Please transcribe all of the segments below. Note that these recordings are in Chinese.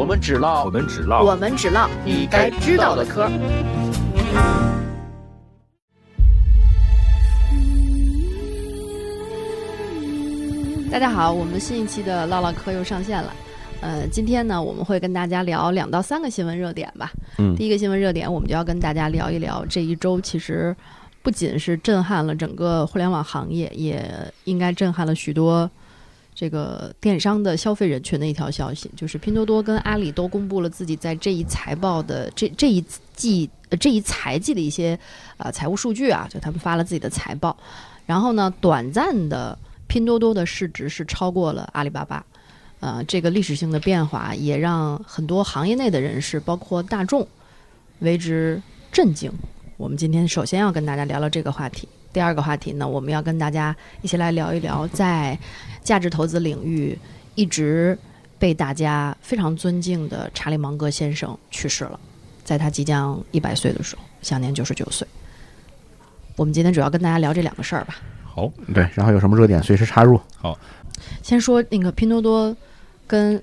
我们只唠我们只唠我们只唠你该知道的嗑。大家好，我们新一期的唠唠嗑又上线了。呃，今天呢，我们会跟大家聊两到三个新闻热点吧。嗯第一个新闻热点，我们就要跟大家聊一聊这一周，其实不仅是震撼了整个互联网行业，也应该震撼了许多这个电商的消费人群的一条消息，就是拼多多跟阿里都公布了自己在这一财报的这这一季呃这一财季的一些啊、呃财务数据啊，就他们发了自己的财报，然后呢，短暂的拼多多的市值是超过了阿里巴巴。呃，这个历史性的变化也让很多行业内的人士，包括大众，为之震惊。我们今天首先要跟大家聊聊这个话题。第二个话题呢，我们要跟大家一起来聊一聊，在价值投资领域一直被大家非常尊敬的查理芒格先生去世了，在他即将一百岁的时候，享年九十九岁。我们今天主要跟大家聊这两个事儿吧。好，对，然后有什么热点随时插入。好先说那个拼多多跟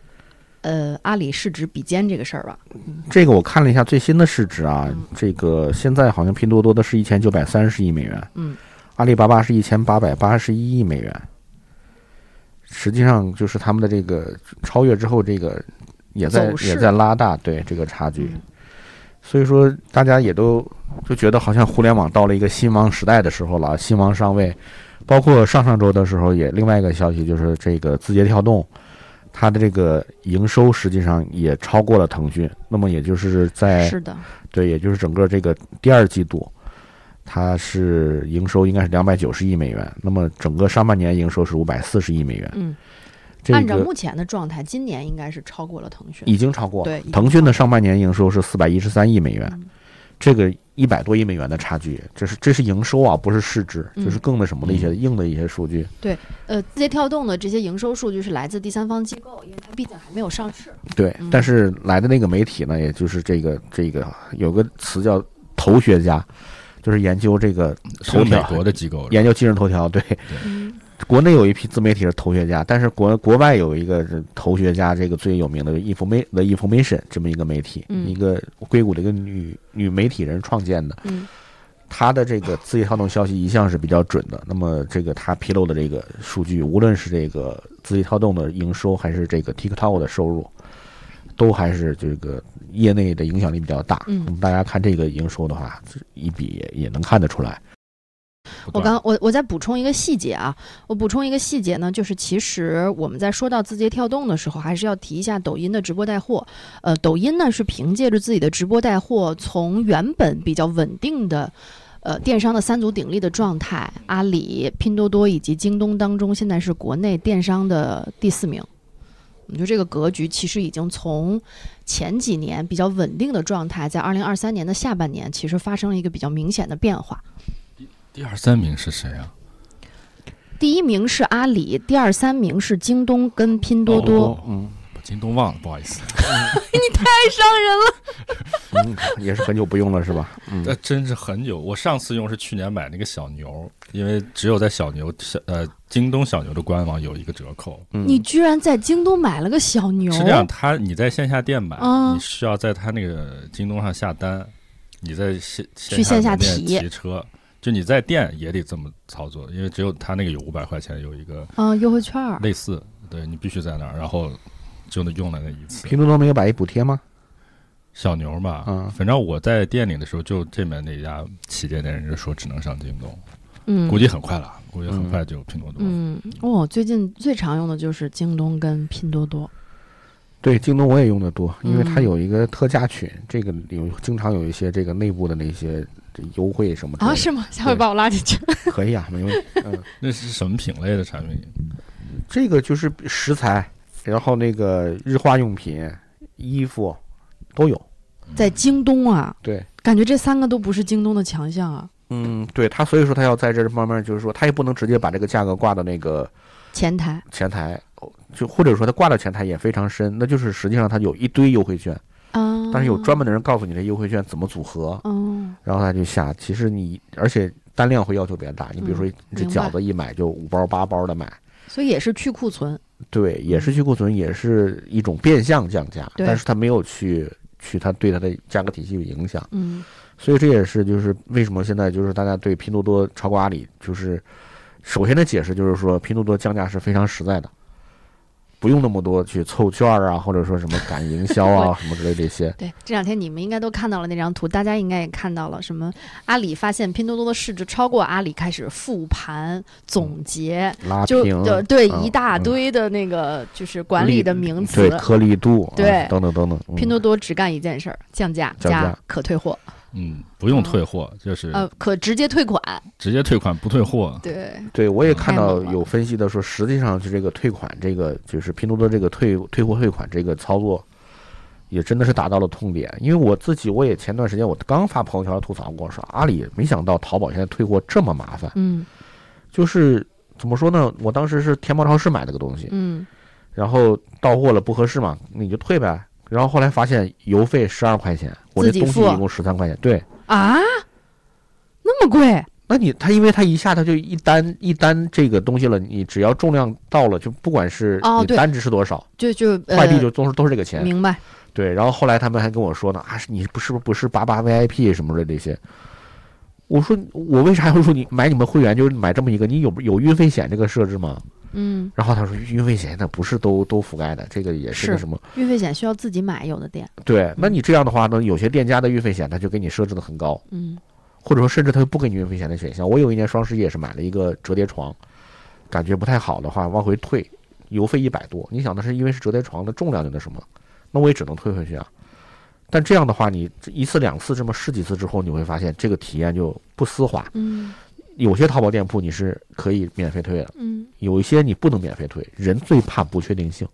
呃阿里市值比肩这个事儿吧。这个我看了一下最新的市值啊，嗯这个现在好像拼多多的是一千九百三十亿美元，嗯，阿里巴巴是一千八百八十一亿美元。实际上就是他们的这个超越之后，这个也在也在拉大对这个差距。嗯所以说，大家也都就觉得好像互联网到了一个新王时代的时候了，新王上位。包括上上周的时候，也另外一个消息就是这个字节跳动，它的这个营收实际上也超过了腾讯。那么也就是在是的，对，也就是整个这个第二季度，它是营收应该是两百九十亿美元，那么整个上半年营收是五百四十亿美元。嗯，这个按照目前的状态，今年应该是超过了腾讯。已经超过对腾讯的上半年营收是四百一十三亿美元，嗯这个一百多亿美元的差距，这是这是营收啊，不是市值，嗯就是更那什么的一些硬的一些数据。对呃，字节跳动的这些营收数据是来自第三方机构，因为它毕竟还没有上市。对嗯，但是来的那个媒体呢，也就是这个这个有个词叫头学家，就是研究这个头条国的机构，研究今日头条，对。嗯国内有一批自媒体是头学家，但是国国外有一个是头学家，这个最有名的 Informa The Information 这么一个媒体，嗯一个硅谷的一个女女媒体人创建的，嗯她的这个字节跳动消息一向是比较准的。那么这个她披露的这个数据，无论是这个字节跳动的营收，还是这个 TikTok 的收入，都还是这个业内的影响力比较大。嗯那么大家看这个营收的话，一比也也能看得出来。我刚我我再补充一个细节啊，我补充一个细节呢，就是其实我们在说到字节跳动的时候，还是要提一下抖音的直播带货。呃，抖音呢是凭借着自己的直播带货，从原本比较稳定的。呃，电商的三足鼎立的状态，阿里、拼多多以及京东当中，现在是国内电商的第四名。我觉得这个格局其实已经从前几年比较稳定的状态，在二零二三年的下半年，其实发生了一个比较明显的变化。第二三名是谁啊？第一名是阿里，第二三名是京东跟拼多多。嗯把京东忘了，不好意思。你太伤人了。嗯，也是很久不用了是吧？嗯。那真是很久，我上次用是去年买那个小牛，因为只有在小牛小呃京东小牛的官网有一个折扣。嗯你居然在京东买了个小牛？是这样，他你在线下店买，嗯你需要在他那个京东上下单，你在线去线下门店体提车，就你在店也得这么操作，因为只有他那个有五百块钱有一个啊，优惠券儿。类似，对你必须在那儿，然后就能用了那一次。拼多多没有百亿补贴吗？小牛嘛，嗯反正我在店里的时候，就这边那家旗舰店人就说只能上京东，嗯，估计很快了，估计很快就有拼多多。嗯，哦，最近最常用的就是京东跟拼多多。对，京东我也用的多，因为它嗯有一个特价群，这个有经常有一些这个内部的那些这优惠什么的啊，是吗？下回把我拉进去。可以啊，没问题。嗯，那是什么品类的产品？这个就是食材，然后那个日化用品、衣服都有。在京东啊，对，感觉这三个都不是京东的强项啊。嗯，对他，所以说他要在这方面，就是说他也不能直接把这个价格挂到那个前台，前台，就或者说他挂到前台也非常深，那就是实际上他有一堆优惠券，啊，但是有专门的人告诉你这优惠券怎么组合，嗯，然后他就下。其实你而且单量会要求比较大，你比如说这饺子一买就五包八包的买，所以也是去库存。对，也是去库存，也是一种变相降价，对。但是他没有去去他对他的价格体系有影响，嗯。所以这也是就是为什么现在就是大家对拼多多超过阿里，就是首先的解释就是说拼多多降价是非常实在的，不用那么多去凑券儿啊，或者说什么赶营销啊 什么之类这些。对，这两天你们应该都看到了那张图，大家应该也看到了，什么阿里发现拼多多的市值超过阿里，开始复盘总结，就拉平，对对嗯一大嗯堆的那个就是管理的名词对。颗粒度，啊对等等等等。嗯拼多多只干一件事儿，降价加可退货，嗯，不用退货，就是呃，可直接退款。直接退款不退货。对，对，我也看到有分析的说，实际上是这个退款，这个就是拼多多这个退退货退款这个操作，也真的是达到了痛点。因为我自己，我也前段时间我刚发朋友圈吐槽过，说阿里没想到淘宝现在退货这么麻烦，嗯就是怎么说呢？我当时是天猫超市买了个东西，嗯，然后到货了不合适嘛，你就退呗。然后后来发现邮费十二块钱，我这东西一共十三块钱，对。啊，那么贵？那你他因为他一下他就一单一单这个东西了，你只要重量到了，就不管是你单值是多少，就就快递呃就都是都是这个钱。明白。对，然后后来他们还跟我说呢，啊，你不是不是不是八八 VIP 什么的这些。我说我为啥要说你买你们会员就是买这么一个？你有有运费险这个设置吗？嗯，然后他说运费险那不是都都覆盖的，这个也是个什么？运费险需要自己买，有的店。对，那你这样的话呢，有些店家的运费险他就给你设置的很高，嗯或者说甚至他就不给你运费险的选项。我有一年双十一也是买了一个折叠床，感觉不太好的话往回退，邮费一百多。你想的是因为是折叠床的重量就那什么，那我也只能退回去啊。但这样的话，你一次两次这么试几次之后，你会发现这个体验就不丝滑。嗯有些淘宝店铺你是可以免费退的，嗯有一些你不能免费退。人最怕不确定性。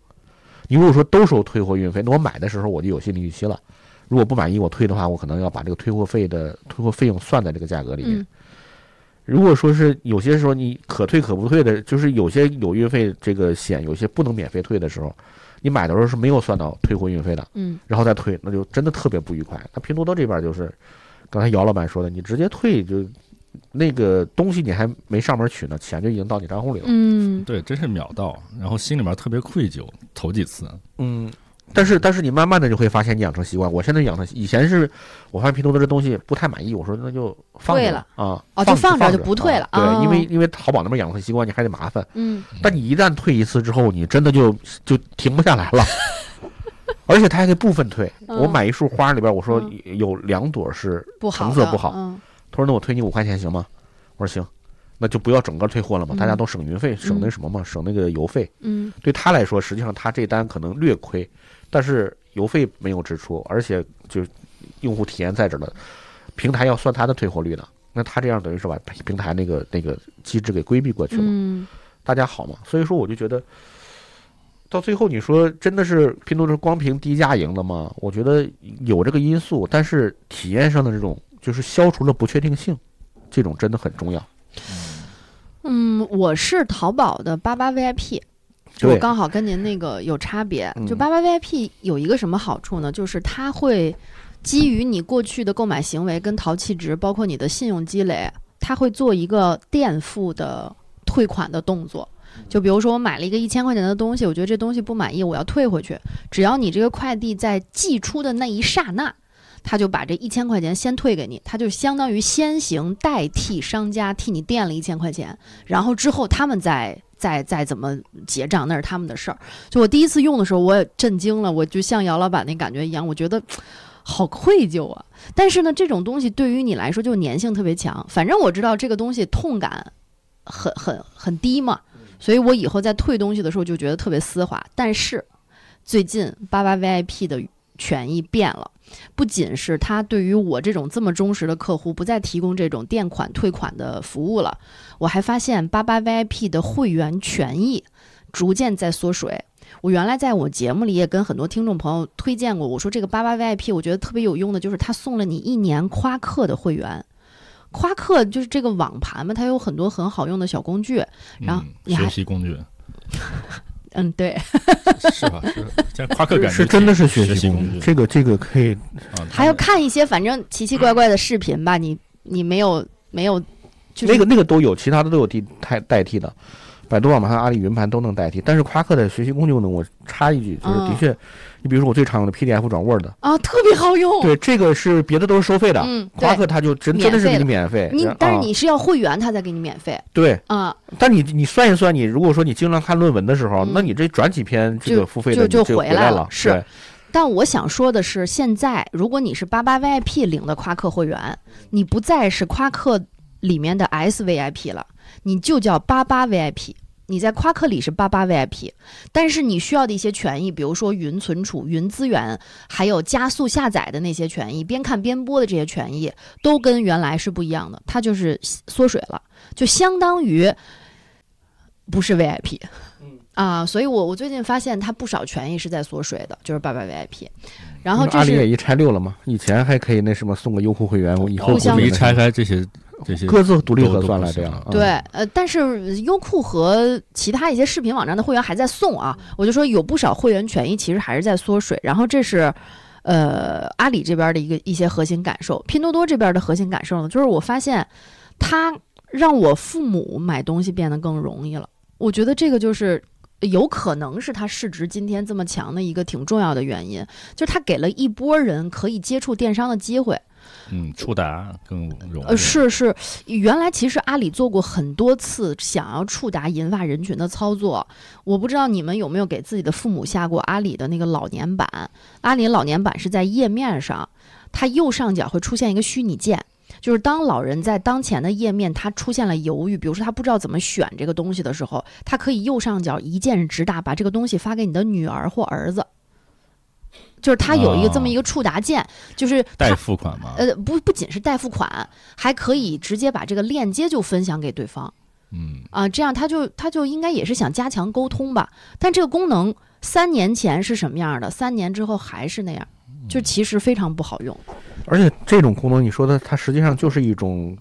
你如果说都收退货运费，那我买的时候我就有心理预期了。如果不满意我退的话，我可能要把这个退货费的退货费用算在这个价格里面。嗯如果说是有些时候你可退可不退的，就是有些有运费这个险，有些不能免费退的时候，你买的时候是没有算到退货运费的，嗯然后再退，那就真的特别不愉快。那拼多多这边就是，刚才姚老板说的，你直接退就那个东西你还没上门取呢，钱就已经到你账户里了。嗯对，真是秒到，然后心里面特别愧疚。头几次，嗯，但是但是你慢慢的就会发现你养成习惯。我现在养成以前是我发现拼多多这东西不太满意，我说那就放着了啊，哦就放放着就不退了啊哦对，因为因为淘宝那边养成习惯，你还得麻烦。嗯但你一旦退一次之后，你真的就就停不下来了。而且他还可以部分退。嗯我买一束花里边，我说有两朵是成色不好，嗯他说那我退你五块钱行吗？我说行，那就不要整个退货了嘛，嗯大家都省运费，省那什么嘛，省那个邮费。嗯对他来说，实际上他这单可能略亏，但是邮费没有支出，而且就用户体验在这儿了，平台要算它的退货率呢。那他这样等于是把平台那个那个机制给规避过去了。嗯大家好嘛。所以说，我就觉得，到最后你说真的是拼多多光凭低价赢了吗？我觉得有这个因素，但是体验上的这种就是消除了不确定性，这种真的很重要。嗯，我是淘宝的八八 VIP。就我刚好跟您那个有差别，就嗯八八 VIP 有一个什么好处呢？就是它会基于你过去的购买行为跟淘气值，包括你的信用积累，它会做一个垫付的退款的动作。就比如说我买了一个一千块钱的东西，我觉得这东西不满意，我要退回去。只要你这个快递在寄出的那一刹那，他就把这一千块钱先退给你，他就相当于先行代替商家替你垫了一千块钱，然后之后他们再再再怎么结账，那是他们的事儿。就我第一次用的时候，我也震惊了，我就像姚老板那感觉一样，我觉得。好愧疚啊！但是呢，这种东西对于你来说就粘性特别强。反正我知道这个东西痛感很很很低嘛，所以我以后在退东西的时候就觉得特别丝滑。但是最近八八 VIP 的权益变了，不仅是他对于我这种这么忠实的客户不再提供这种垫款退款的服务了，我还发现八八 VIP 的会员权益逐渐在缩水。我原来在我节目里也跟很多听众朋友推荐过，我说这个八八 VIP 我觉得特别有用的，就是他送了你一年夸克的会员。夸克就是这个网盘嘛，它有很多很好用的小工具。然后嗯你还学习工具嗯，对，是吧？是，现在夸克感觉是真的是学学习工具，这个这个可以啊，还要看一些反正奇奇怪怪的视频吧。你你没有没有，就是那个那个都有，其他的都有替代代替的。百度网盘和阿里云盘都能代替。但是夸克的学习工具功能，我插一句，就是的嗯确，你比如说我最常用的 PDF 转 Word，啊，特别好用。对，这个是别的都是收费的，嗯，夸克它就真真的是给你免费。你但是啊你是要会员，它才给你免费对，啊，但你你算一算，你如果说你经常看论文的时候，嗯那你这转几篇这个付费的就回来了了，是对但我想说的是，现在如果你是八八 VIP 领的夸克会员，你不再是夸克里面的 SVIP 了，你就叫八八 VIP。你在夸克里是八八 VIP，但是你需要的一些权益，比如说云存储、云资源，还有加速下载的那些权益，边看边播的这些权益，都跟原来是不一样的，它就是缩水了，就相当于不是 VIP。啊，所以我我最近发现它不少权益是在缩水的，就是八八 VIP，然后这是阿里也一拆六了嘛，以前还可以那什么送个优酷会员，我以后互相我们一拆开这些这些各自独立核算了这样对，呃，但是优酷和其他一些视频网站的会员还在送啊，我就说有不少会员权益其实还是在缩水，然后这是。呃，阿里这边的一个一些核心感受，拼多多这边的核心感受呢，就是我发现它让我父母买东西变得更容易了。我觉得这个就是有可能是它市值今天这么强的一个挺重要的原因，就是它给了一波人可以接触电商的机会。嗯触达更容易。呃，是是，原来其实阿里做过很多次想要触达银发人群的操作，我不知道你们有没有给自己的父母下过阿里的那个老年版。阿里老年版是在页面上，它右上角会出现一个虚拟键。就是当老人在当前的页面，他出现了犹豫，比如说他不知道怎么选这个东西的时候，他可以右上角一键直达，把这个东西发给你的女儿或儿子。就是它有一个这么一个触达键，就是它代付款吗，呃，不不仅是代付款，还可以直接把这个链接就分享给对方嗯，啊，这样他就他就应该也是想加强沟通吧。但这个功能三年前是什么样的，三年之后还是那样，就其实非常不好用。而且这种功能，你说的它实际上就是一种，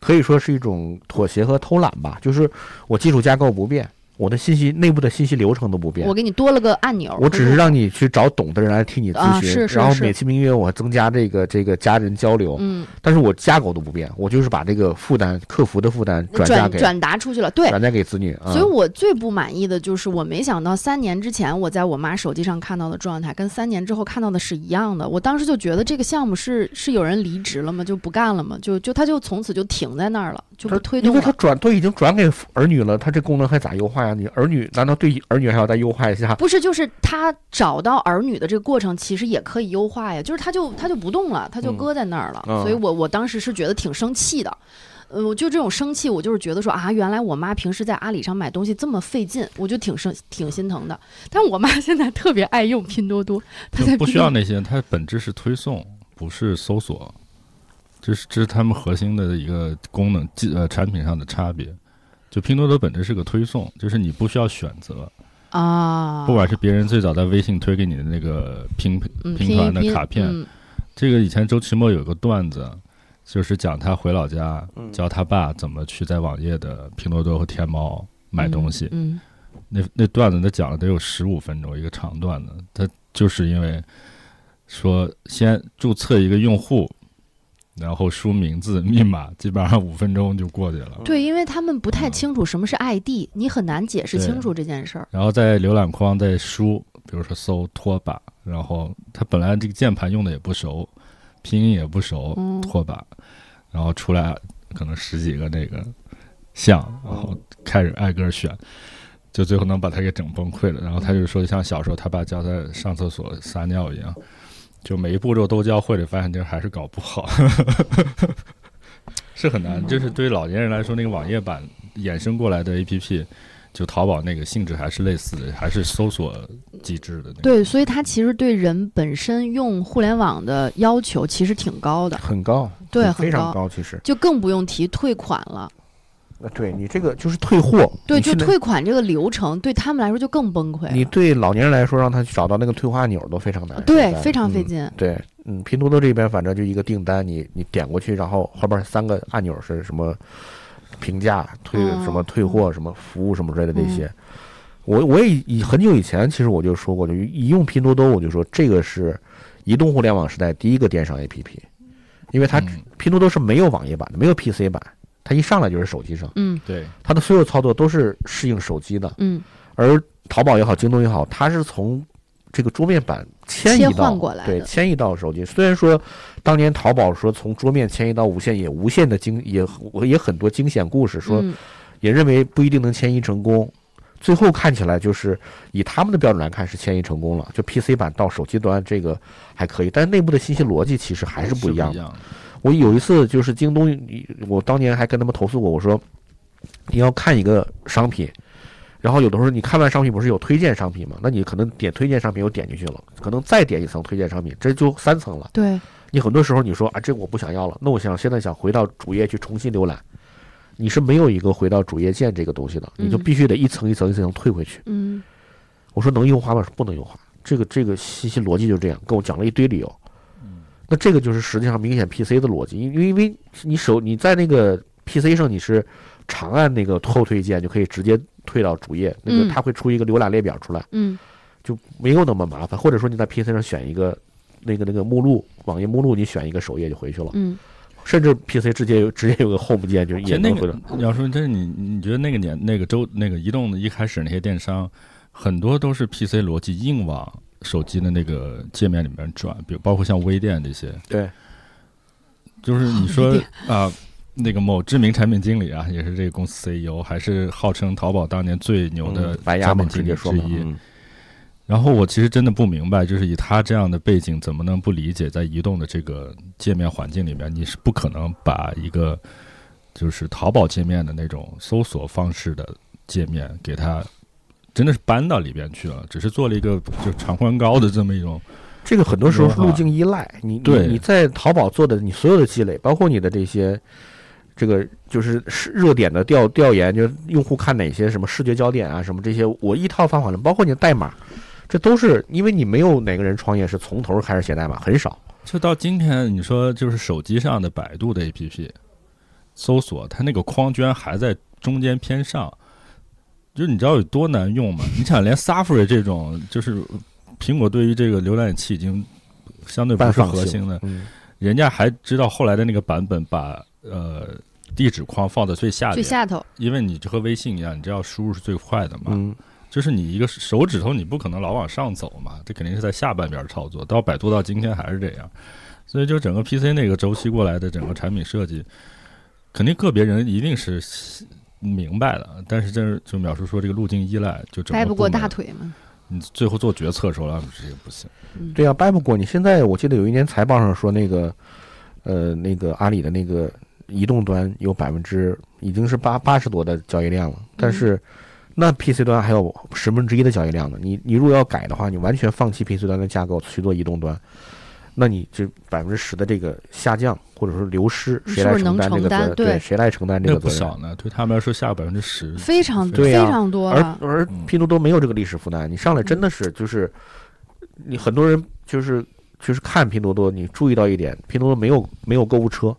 可以说是一种妥协和偷懒吧。就是我基础架构不变，我的信息内部的信息流程都不变我，给你多了个按钮，我只是让你去找懂的人来替你啊咨询，是是是然后美其名曰我增加这个这个家人交流，嗯但是我架构都不变，我就是把这个负担客服的负担转嫁给转转达出去了，对。转嫁给子女啊。所以我最不满意的就是，我没想到三年之前我在我妈手机上看到的状态，跟三年之后看到的是一样的。我当时就觉得这个项目是是有人离职了吗？就不干了吗？就就他就从此就停在那儿了，就不他因为他。转都已经转给儿女了，他这功能还咋优化呀？你儿女难道对儿女还要再优化一下？不是，就是他找到儿女的这个过程，其实也可以优化呀。就是他就他就不动了，他就嗯搁在那儿了。嗯所以我我当时是觉得挺生气的。呃，我就这种生气，我就是觉得说啊，原来我妈平时在阿里上买东西这么费劲，我就挺生挺心疼的。但我妈现在特别爱用拼多多，她在不需要那些，它本质是推送，不是搜索，这是这是他们核心的一个功能，技呃产品上的差别。就拼多多本质是个推送，就是你不需要选择，啊，不管是别人最早在微信推给你的那个拼嗯拼团的卡片嗯这个以前周奇墨有个段子，就是讲他回老家嗯教他爸怎么去在网页的拼多多和天猫买东西。嗯那那段子他讲了得有十五分钟，一个长段子。他就是因为说先注册一个用户，然后输名字、密码，基本上五分钟就过去了。对，因为他们不太嗯清楚什么是 ID，你很难解释清楚这件事儿。然后在浏览框再输，比如说搜拖把，然后他本来这个键盘用的也不熟，拼音也不熟，嗯拖把，然后出来可能十几个那个项，然后开始挨个选，就最后能把他给整崩溃了。然后他就说，像小时候他爸教他上厕所撒尿一样，就每一步骤都教会了，发现这还是搞不好，是很难。就是对于老年人来说，那个网页版衍生过来的 APP。就淘宝那个性质还是类似的，还是搜索机制的那个。对，所以它其实对人本身用互联网的要求其实挺高的，很高，对很很高非常高。其实，就更不用提退款了。呃对你这个就是退货，对，就退款这个流程对他们来说就更崩溃。你对老年人来说，让他去找到那个退货按钮都非常难，对非常费。嗯劲。对，嗯，拼多多这边反正就一个订单，你你点过去，然后后边三个按钮是什么评价、退嗯什么退货、什么服务什么之类的这些。我我也以很久以前，其实我就说过，就一用拼多多，我就说这个是移动互联网时代第一个电商 APP，因为它嗯拼多多是没有网页版的，没有 PC 版，它一上来就是手机上，嗯对，它的所有操作都是适应手机的。嗯，而淘宝也好，京东也好，它是从这个桌面版迁移到过来对迁移到手机。虽然说当年淘宝说从桌面迁移到无线，也无限的惊也我也很多惊险故事，说嗯也认为不一定能迁移成功。最后看起来就是以他们的标准来看是迁移成功了，就 PC 版到手机端这个还可以，但是内部的信息逻辑其实还是不一样的。我有一次就是京东，我当年还跟他们投诉过，我说你要看一个商品，然后有的时候你看完商品不是有推荐商品吗？那你可能点推荐商品又点进去了，可能再点一层推荐商品，这就三层了。对，你很多时候你说啊，这个我不想要了，那我想现在想回到主页去重新浏览，你是没有一个回到主页键这个东西的，你就嗯必须得一层一层一层退回去。嗯我说能优化吗？说不能优化。这个这个信息逻辑就这样，跟我讲了一堆理由。那这个就是实际上明显 PC 的逻辑，因为因为你手你在那个 PC 上你是长按那个后退键就可以直接退到主页，那个嗯它会出一个浏览列表出来，嗯就没有那么麻烦。或者说你在 PC 上选一个那个那个目录，网页目录，你选一个首页就回去了。嗯，甚至 PC 直接有直接有个 Home 键，就也能回到。你要说这你你觉得那个年那个周那个移动的一开始那些电商，很多都是 PC 逻辑硬往手机的那个界面里面转，比如包括像微店这些，对，就是你说店 啊。那个某知名产品经理啊，也是这个公司 CEO，还是号称淘宝当年最牛的产品经理之一。嗯然后我其实真的不明白，就是以他这样的背景，怎么能不理解在移动的这个界面环境里面，你是不可能把一个就是淘宝界面的那种搜索方式的界面给它真的是搬到里边去了，只是做了一个就长宽高的这么一种，这个很多时候是路径依赖，你对你你在淘宝做的你所有的积累，包括你的这些，这个就是是热点的调调研，就是用户看哪些什么视觉焦点啊，什么这些，我一套方法论，包括你的代码，这都是因为你没有哪个人创业是从头开始写代码，很少。就到今天你说就是手机上的百度的 APP 搜索，它那个框居然还在中间偏上。就是你知道有多难用吗？你想连 Safari 这种，就是苹果对于这个浏览器已经相对不是核心的，嗯，人家还知道后来的那个版本把呃地址框放在最下边，最下头，因为你就和微信一样，你只要输入是最快的嘛。嗯，就是你一个手指头，你不可能老往上走嘛，这肯定是在下半边操作。到百度到今天还是这样，所以就整个 PC 那个周期过来的整个产品设计，肯定个别人一定是明白的，但是这就描述说这个路径依赖，就整个掰不过大腿嘛。你最后做决策的时候，啊，这个不行。嗯，对呀、掰不过你。现在我记得有一年财报上说那个，呃，那个阿里的那个移动端有百分之已经是八八十多的交易量了，但是那 PC 端还有十分之一的交易量呢。你你如果要改的话，你完全放弃 PC 端的架构去做移动端，那你这百分之十的这个下降或者说流失，谁来你是不是能承担这个责任？对谁来承担这个责任？不少呢，对他们来说下百分之十，非常对非常多而。而嗯拼多多没有这个历史负担，你上来真的是就是，你很多人就是就是看拼多多，你注意到一点，拼多多没有没有购物车，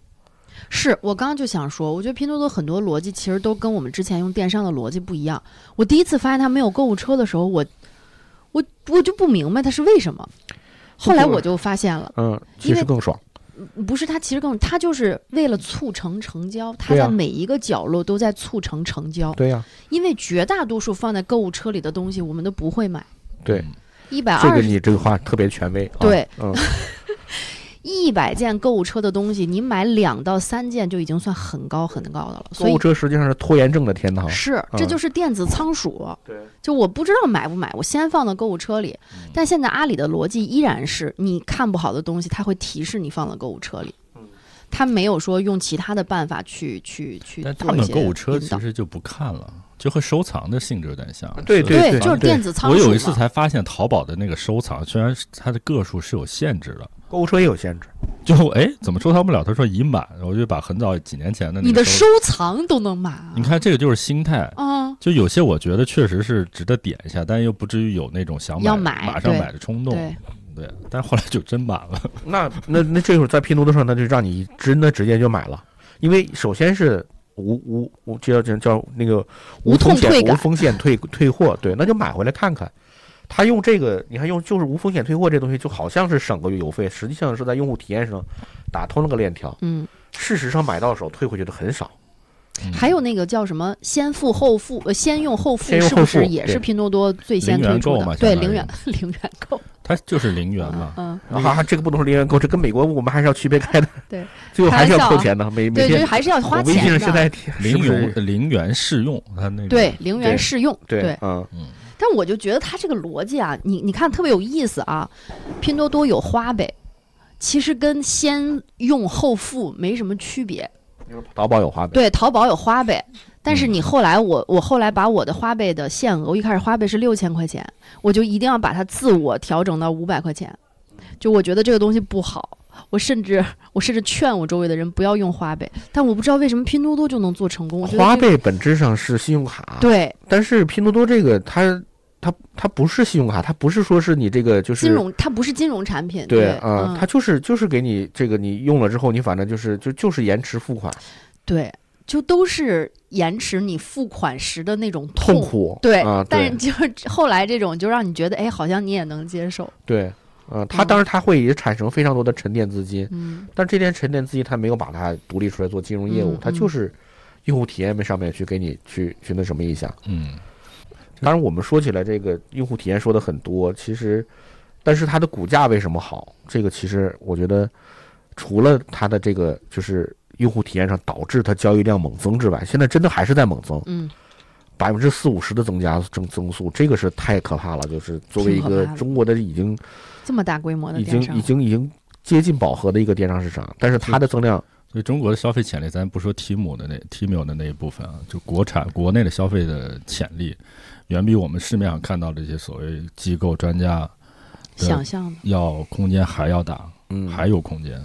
是我刚刚就想说，我觉得拼多多很多逻辑其实都跟我们之前用电商的逻辑不一样。我第一次发现它没有购物车的时候，我我我就不明白它是为什么。后来我就发现了，嗯，其实更爽，不是他其实更，他就是为了促成成交，他在每一个角落都在促成成交。对呀、因为绝大多数放在购物车里的东西，我们都不会买。对，一百二这个你这个话特别权威，啊、对，嗯，一百件购物车的东西，你买两到三件就已经算很高很高的了。所以购物车实际上是拖延症的天堂，是，这嗯就是电子仓鼠。对，就我不知道买不买，我先放到购物车里。嗯但现在阿里的逻辑依然是，你看不好的东西，它会提示你放到购物车里。它没有说用其他的办法去去去但他们购物车其实就不看了，就和收藏的性质有点像。对对，对就是电子仓鼠。我有一次才发现，淘宝的那个收藏，虽然它的个数是有限制的，购物车也有限制，就哎怎么收藏不了？他说已满，我就把很早几年前的那你的个收收藏都能满啊？你看这个就是心态。啊，就有些我觉得确实是值得点一下，但又不至于有那种想要买马上买的冲动。对，对，但是后来就真满了。那那那这会儿在拼多多上，那就让你真的直接就买了，因为首先是无无无叫叫叫那个无痛风险退无风险退退货，对，那就买回来看看。他用这个，你看用就是无风险退货这东西，就好像是省个邮费，实际上是在用户体验上打通了个链条。嗯，事实上买到手退回去的很少，嗯。还有那个叫什么“先付后付”，呃，先用后付是不是也是拼多多最先零元推出购嘛的？对，零元 零元购，它就是零元嘛。嗯，啊哈，这个不能说零元购，这跟美国我们还是要区别开的。对，最后还是要扣钱的，每每对，就是天。还是要花我微信钱上现在。零元零元试用，它那个对，零元试用，对，嗯。嗯，但我就觉得他这个逻辑啊，你你看特别有意思啊。拼多多有花呗，其实跟先用后付没什么区别。淘宝有花呗，对，淘宝有花呗，但是嗯你后来我我后来把我的花呗的限额，我一开始花呗是六千块钱，我就一定要把它自我调整到五百块钱。就我觉得这个东西不好，我甚至我甚至劝我周围的人不要用花呗，但我不知道为什么拼多多就能做成功。我觉得花这个呗本质上是信用卡，对但是拼多多这个它它它不是信用卡，它不是说是你这个就是金融，它不是金融产品，对嗯它就是就是给你这个你用了之后，你反正就是就就是延迟付款，对，就都是延迟你付款时的那种痛苦，对，啊，但是就是后来这种就让你觉得，哎，好像你也能接受，对，嗯，它嗯当然它会也产生非常多的沉淀资金，嗯但这些沉淀资金它没有把它独立出来做金融业务嗯，它就是用户体验上面去给你去去那什么一下。嗯，当然，我们说起来这个用户体验说的很多，其实，但是它的股价为什么好？这个其实我觉得，除了它的这个就是用户体验上导致它交易量猛增之外，现在真的还是在猛增，嗯，百分之四五十的增加增增速，这个是太可怕了。就是作为一个中国的已经这么大规模的已经，已经已经接近饱和的一个电商市场，但是它的增量，所以中国的消费潜力，咱不说 Temu 的那 Temu 的那一部分啊，就国产国内的消费的潜力，远比我们市面上看到的这些所谓机构专家想象的，要空间还要大，嗯，还有空间，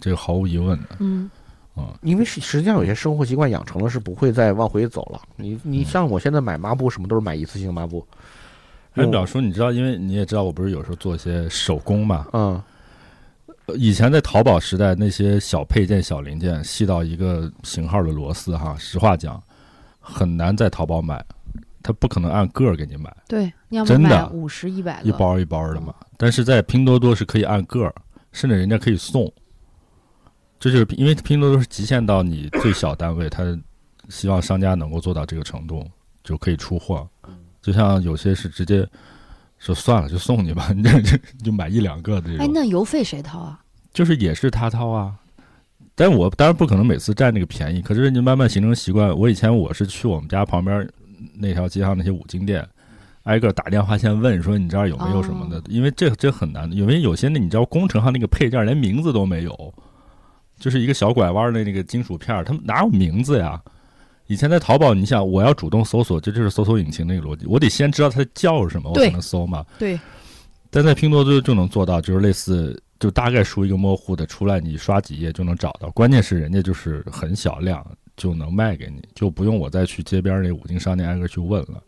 这个毫无疑问的。嗯。啊。因为实实际上有些生活习惯养成了，是不会再往回走了。你你像我现在买抹布，什么都是买一次性抹布，哎表叔，你知道，因为你也知道，我不是有时候做一些手工嘛。嗯。呃以前在淘宝时代，那些小配件、小零件，细到一个型号的螺丝，哈，实话讲，很难在淘宝买，它不可能按个儿给你买，对，你要真的买五十一百，一包一包的嘛。但是在拼多多是可以按个儿，甚至人家可以送。这就是因为拼多多是极限到你最小单位，他希望商家能够做到这个程度，就可以出货。就像有些是直接说算了，就送你吧，你这这就买一两个的这哎，种，那邮费谁掏啊？就是也是他掏啊。但我当然不可能每次占那个便宜，可是你慢慢形成习惯。我以前我是去我们家旁边那条街上那些五金店，挨个打电话先问说你这儿有没有什么的，哦因为这这很难，因为有些那你知道工程上那个配件连名字都没有，就是一个小拐弯的那个金属片儿，他们哪有名字呀？以前在淘宝，你想我要主动搜索，这就是搜索引擎那个逻辑，我得先知道它叫什么，我才能搜嘛。对，但在拼多多就能做到，就是类似，就大概输一个模糊的出来，你刷几页就能找到。关键是人家就是很小量就能卖给你，就不用我再去街边那五金商店挨个去问了。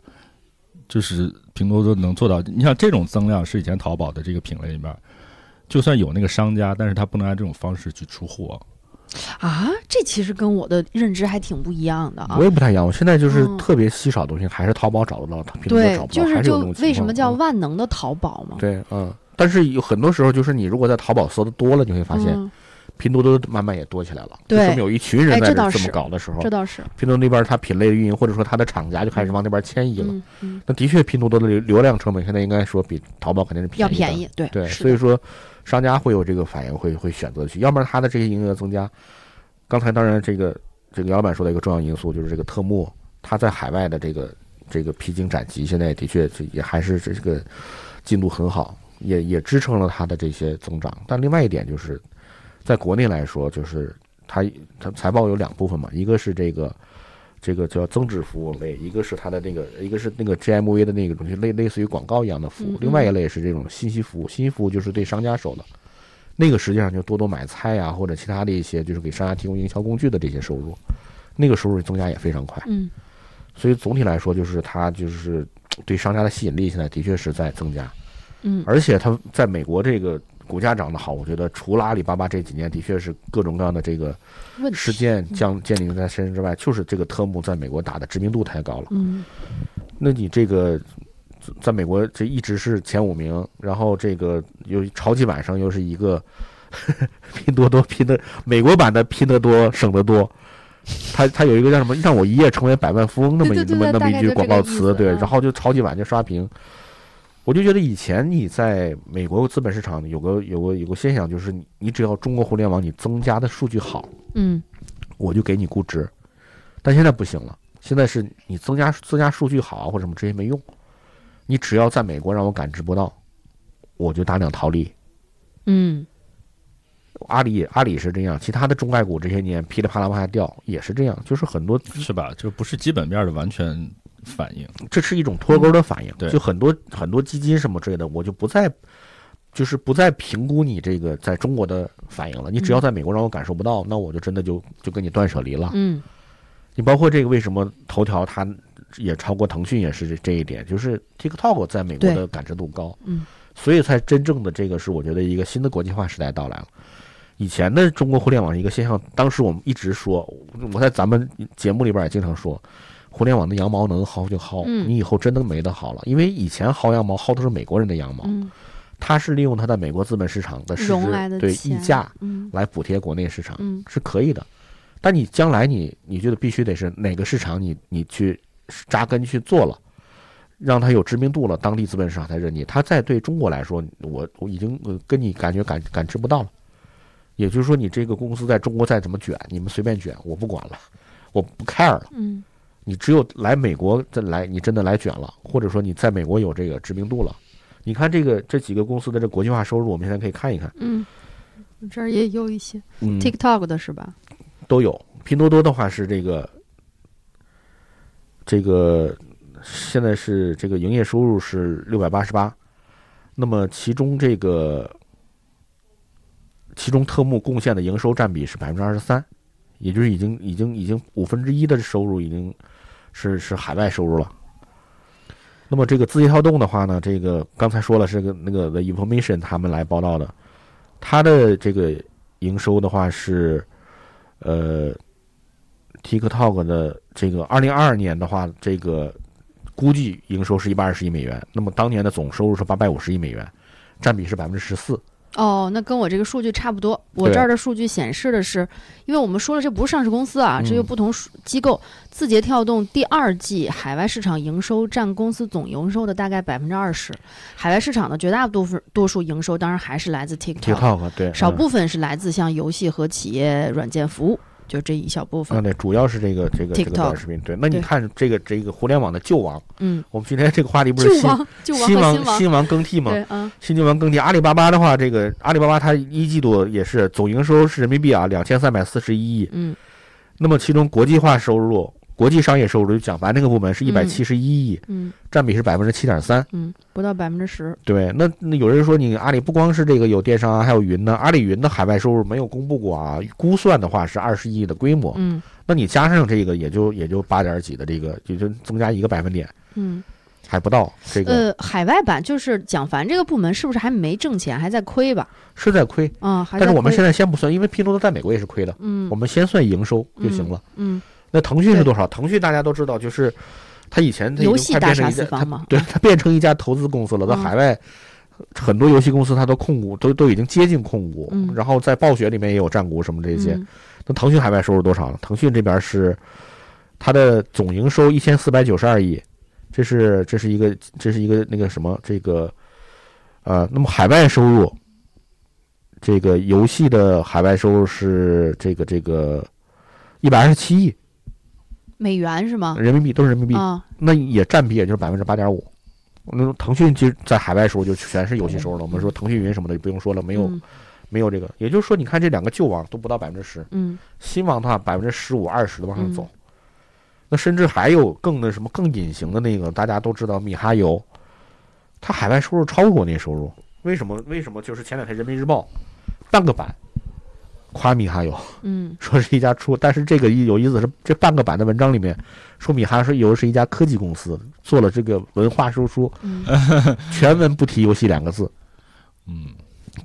就是拼多多能做到，你像这种增量是以前淘宝的这个品类里面，就算有那个商家，但是他不能按这种方式去出货。啊，这其实跟我的认知还挺不一样的啊我。也不太一样。我现在就是嗯特别稀少的东西，还是淘宝找得到，拼多多对找，不到，就是为什么叫嗯万能的淘宝嘛？对，嗯。但是有很多时候，就是你如果在淘宝搜的多了，你会发现嗯，拼多多慢慢也多起来了。说明有一群人哎在这么搞的时候，这倒是，拼多多那边它品类的运营，或者说它的厂家就开始往那边迁移了。嗯嗯，那的确，拼多多的流流量成本现在应该说比淘宝肯定是便宜的要便宜，对对，所以说商家会有这个反应，会会选择去，要不然它的这些营业额增加。刚才当然这个这个姚老板说的一个重要因素就是这个特木，它在海外的这个这个披荆斩棘，现在的确这也还是这个进度很好，也也支撑了它的这些增长。但另外一点就是，在国内来说，就是它它财报有两部分嘛，一个是这个。这个叫增值服务类，一个是它的那个，一个是那个 GMV 的那个东西，类类似于广告一样的服务嗯，另外一类是这种信息服务，信息服务就是对商家收的，那个实际上就多多买菜呀、或者其他的一些就是给商家提供营销工具的这些收入，那个收入增加也非常快。嗯所以总体来说，就是它就是对商家的吸引力现在的确是在增加，嗯，而且它在美国这个股价涨得好，我觉得除了阿里巴巴这几年的确是各种各样的这个事件降建立在身上之外，就是这个特姆在美国打的知名度太高了。嗯那你这个在美国这一直是前五名，然后这个又超级晚上又是一个 拼多多拼的美国版的拼得多省得多，他他有一个叫什么“让我一夜成为百万富翁”那么那么那么一句广告词，对，嗯然后就超级晚就刷屏。我就觉得以前你在美国资本市场有个有个有个现象，就是你你只要中国互联网你增加的数据好，嗯我就给你估值。但现在不行了，现在是你增加增加数据好啊或者什么这些没用，你只要在美国让我感知不到，我就大量逃离。嗯阿里阿里是这样，其他的中概股这些年噼里啪啦往下掉也是这样，就是很多是吧？就不是基本面的完全反应。这是一种脱钩的反应，对就很多很多基金什么之类的，我就不再就是不再评估你这个在中国的反应了。你只要在美国让我感受不到，那我就真的就就跟你断舍离了。嗯你包括这个为什么头条它也超过腾讯，也是这这一点，就是 TikTok 在美国的感知度高，嗯，所以才真正的这个是我觉得一个新的国际化时代到来了。以前的中国互联网一个现象，当时我们一直说，我在咱们节目里边也经常说，互联网的羊毛能薅就薅，嗯你以后真的没得薅了，因为以前薅羊毛薅的是美国人的羊毛，嗯，他是利用他在美国资本市场的市值对溢价嗯来补贴国内市场，嗯是可以的。但你将来你你觉得必须得是哪个市场你你去扎根去做了，让他有知名度了，当地资本市场才认你。他在对中国来说，我我已经呃跟你感觉感感知不到了。也就是说，你这个公司在中国再怎么卷，你们随便卷，我不管了，我不 care 了。嗯你只有来美国再来，你真的来卷了，或者说你在美国有这个知名度了。你看这个这几个公司的这国际化收入，我们现在可以看一看，嗯，这儿也有一些嗯，TikTok 的是吧？都有。拼多多的话是这个，这个现在是这个营业收入是六百八十八，那么其中这个其中特目贡献的营收占比是百分之二十三，也就是已经已经已经五分之一的收入已经是是海外收入了。那么这个字节跳动的话呢，这个刚才说了是个那个 The Information 他们来报道的，它的这个营收的话是呃 TikTok 的这个二零二二年的话，这个估计营收是一百二十亿美元，那么当年的总收入是八百五十亿美元，占比是百分之十四。哦，那跟我这个数据差不多。我这儿的数据显示的是，因为我们说了这不是上市公司啊，嗯这有不同数机构。字节跳动第二季海外市场营收占公司总营收的大概百分之二十，海外市场的绝大多数多数营收当然还是来自嗯少部分是来自像游戏和企业软件服务，就这一小部分。啊。对，主要是这个这个这个短视频。对，那你看这个这个互联网的旧王，嗯，我们今天这个话题不是新王、新王，新王更替吗？对，嗯新旧王更替，阿里巴巴的话，这个阿里巴巴它一季度也是总营收是人民币啊两千三百四十一亿，嗯那么其中国际化收入、国际商业收入就讲白那个部门是一百七十一亿，嗯占比是百分之七点三。嗯，不到百分之十。对，那那有人说你阿里不光是这个有电商啊，还有云呢。阿里云的海外收入没有公布过啊，估算的话是二十亿的规模。嗯那你加上这个，也就也就八点几的这个，也就增加一个百分点，嗯。还不到。这个呃，海外版就是蒋凡这个部门是不是还没挣钱，还在亏吧？是在亏，啊、还但是我们现在在先不算，因为拼多多在美国也是亏的，嗯我们先算营收就行了。嗯那腾讯是多少？腾讯大家都知道，就是它以前它已游经变成一家，它四方嘛，对它变成一家投资公司了，在嗯海外。很多游戏公司它都控股，都都已经接近控股，嗯然后在暴雪里面也有占股什么这些。嗯那腾讯海外收入多少呢？腾讯这边是它的总营收一千四百九十二亿，这是这是一个这是一个那个什么这个呃，那么海外收入，这个游戏的海外收入是这个这个一百二十七亿美元是吗？人民币，都是人民币，啊，那也占比也就是百分之八点五。那腾讯其实在海外收入就全是游戏收入了。我们说腾讯云什么的就不用说了，没有、嗯没有这个，也就是说，你看这两个旧网都不到百分之十，嗯新网的话百分之十五、二十的往上走。那甚至还有更那什么更隐形的那个，大家都知道米哈游，它海外收入超过国内收入，为什么？为什么？就是前两天人民日报半个版夸米哈游，嗯说是一家出，但是这个有意思是，这半个版的文章里面说米哈游是一家科技公司，做了这个文化输出，嗯全文不提游戏两个字。嗯，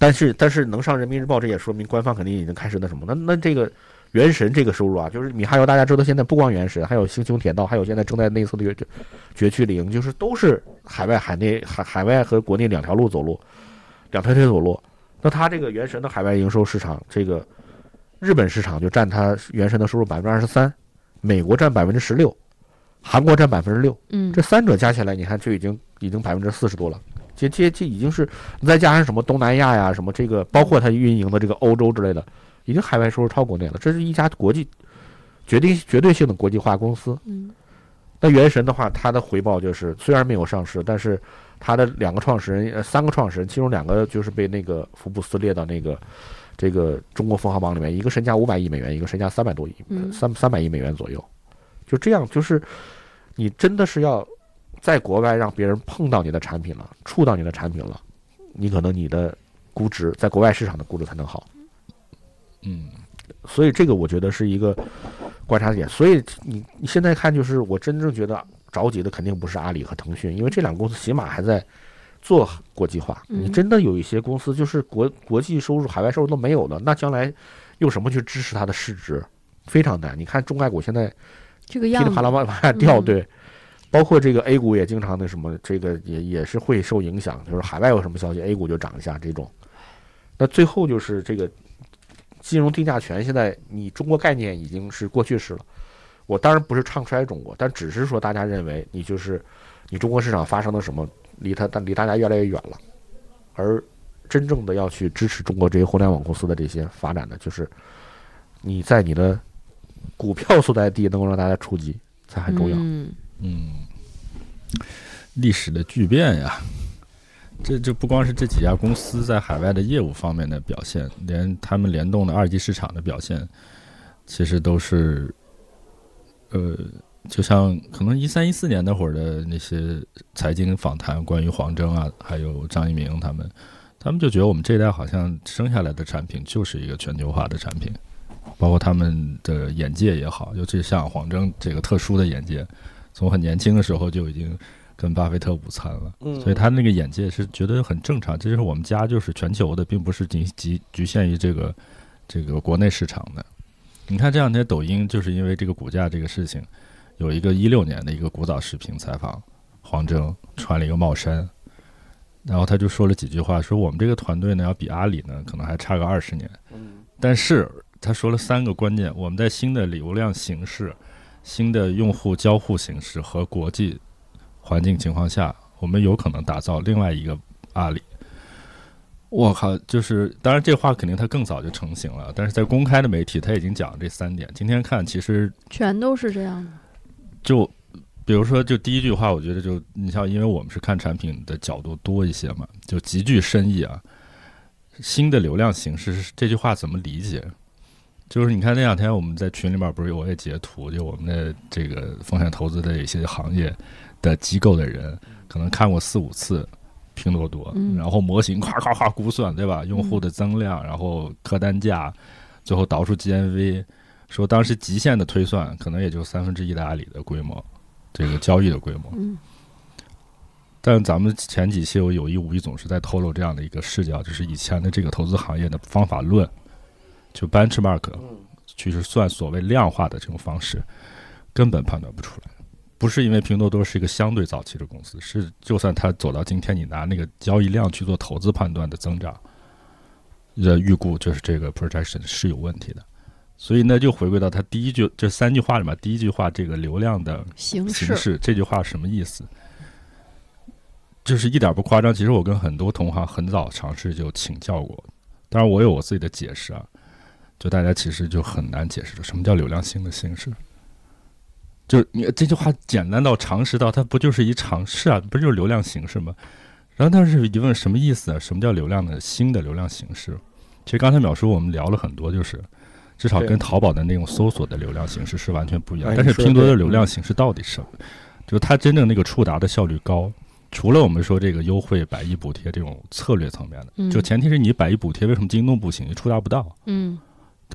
但是但是能上人民日报，这也说明官方肯定已经开始那什么。那那这个原神这个收入啊，就是米哈游，大家知道现在不光原神，还有星穹铁道，还有现在正在内测的绝绝区零，就是都是海外海内海海外和国内两条路走路，两条腿走路。那它这个原神的海外营收市场，这个日本市场就占它原神的收入百分之二十三，美国占百分之十六，韩国占百分之六，嗯这三者加起来，你看就已经已经百分之四十多了。这这这已经是，你再加上什么东南亚呀，什么这个，包括它运营的这个欧洲之类的，已经海外收入超国内了。这是一家国际决定绝对性的国际化公司。嗯那原神的话，它的回报就是虽然没有上市，但是它的两个创始人，呃，三个创始人，其中两个就是被那个福布斯列到那个这个中国富豪榜里面，一个身价五百亿美元，一个身价三百多亿，嗯三三百亿美元左右。就这样，就是你真的是要在国外让别人碰到你的产品了，触到你的产品了，你可能你的估值在国外市场的估值才能好。嗯所以这个我觉得是一个观察点。所以你你现在看，就是我真正觉得着急的肯定不是阿里和腾讯，因为这两个公司起码还在做国际化。嗯你真的有一些公司就是国国际收入、海外收入都没有了，那将来用什么去支持它的市值？非常难。你看中概股现在噼这个样子里啪啦往往下掉，嗯对。包括这个 A 股也经常那什么，这个也也是会受影响，就是海外有什么消息，A 股就涨一下这种。那最后就是这个金融定价权，现在你中国概念已经是过去式了。我当然不是唱衰中国，但只是说大家认为你就是你中国市场发生了什么，离他但离大家越来越远了。而真正的要去支持中国这些互联网公司的这些发展的，就是你在你的股票所在地能够让大家触及才很重要。嗯嗯，历史的巨变呀，这这不光是这几家公司在海外的业务方面的表现，连他们联动的二级市场的表现，其实都是，呃，就像可能一三一四年那会儿的那些财经访谈，关于黄峥啊，还有张一鸣他们，他们就觉得我们这一代好像生下来的产品就是一个全球化的产品，包括他们的眼界也好，尤其像黄峥这个特殊的眼界，从很年轻的时候就已经跟巴菲特午餐了，嗯所以他那个眼界是觉得很正常。这就是我们家就是全球的，并不是仅局局限于这个这个国内市场的。你看这两天抖音就是因为这个股价这个事情，有一个一六年的一个古早视频采访黄峥穿了一个帽衫，然后他就说了几句话，说我们这个团队呢要比阿里呢可能还差个二十年，但是他说了三个关键，我们在新的流量形式、新的用户交互形式和国际环境情况下，我们有可能打造另外一个阿里。我靠，就是当然这话肯定他更早就成型了，但是在公开的媒体他已经讲了这三点。今天看其实全都是这样的。就比如说，就第一句话，我觉得就你像，因为我们是看产品的角度多一些嘛，就极具深意啊。新的流量形式是这句话怎么理解？就是你看那两天我们在群里面不是我也截图，就我们的这个风险投资的一些行业的机构的人，可能看过四五次拼多多，嗯然后模型夸夸夸估算，对吧？用户的增量，然后客单价，最后导出 GMV，说当时极限的推算可能也就三分之一的阿里的规模，这个交易的规模。嗯但咱们前几期我有意无意总是在透露这样的一个视角，就是以前的这个投资行业的方法论，就 benchmark 去算所谓量化的这种方式，根本判断不出来。不是因为拼多多是一个相对早期的公司，是就算它走到今天，你拿那个交易量去做投资判断的增长，的预估就是这个 projection 是有问题的。所以呢，就回归到他第一句这三句话里面，第一句话这个流量的形式，形式这句话什么意思？就是一点不夸张。其实我跟很多同行很早尝试就请教过，当然我有我自己的解释啊。就大家其实就很难解释什么叫流量新的形式。就是你这句话简单到常识到，它不就是一尝试啊？不就是流量形式吗？然后但是一问什么意思啊？什么叫流量的新的流量形式？其实刚才淼叔我们聊了很多，就是至少跟淘宝的那种搜索的流量形式是完全不一样。哎但是拼多多的流量嗯形式到底是什么？就是它真正那个触达的效率高。除了我们说这个优惠百亿补贴这种策略层面的，嗯就前提是你百亿补贴，为什么京东不行？你触达不到嗯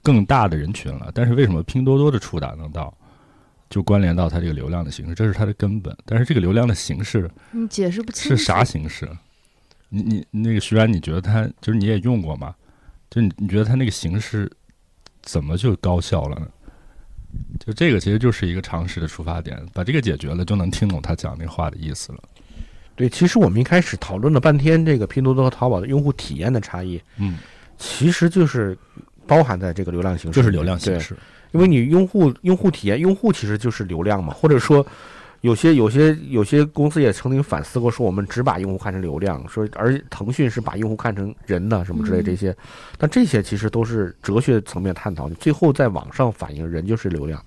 更大的人群了。但是为什么拼多多的触达能到？就关联到它这个流量的形式，这是它的根本。但是这个流量的形式你解释不清是啥形式？你你那个徐然，你觉得它就是你也用过吗？就你你觉得它那个形式怎么就高效了呢？就这个其实就是一个常识的出发点，把这个解决了，就能听懂他讲那话的意思了。对，其实我们一开始讨论了半天这个拼多多和淘宝的用户体验的差异，嗯其实就是包含在这个流量形式，就是流量形式。因为你用户用户体验，用户其实就是流量嘛，或者说有些有些有些公司也曾经反思过，说我们只把用户看成流量，说而腾讯是把用户看成人的什么之类嗯这些，但这些其实都是哲学层面探讨，你最后在网上反映人就是流量，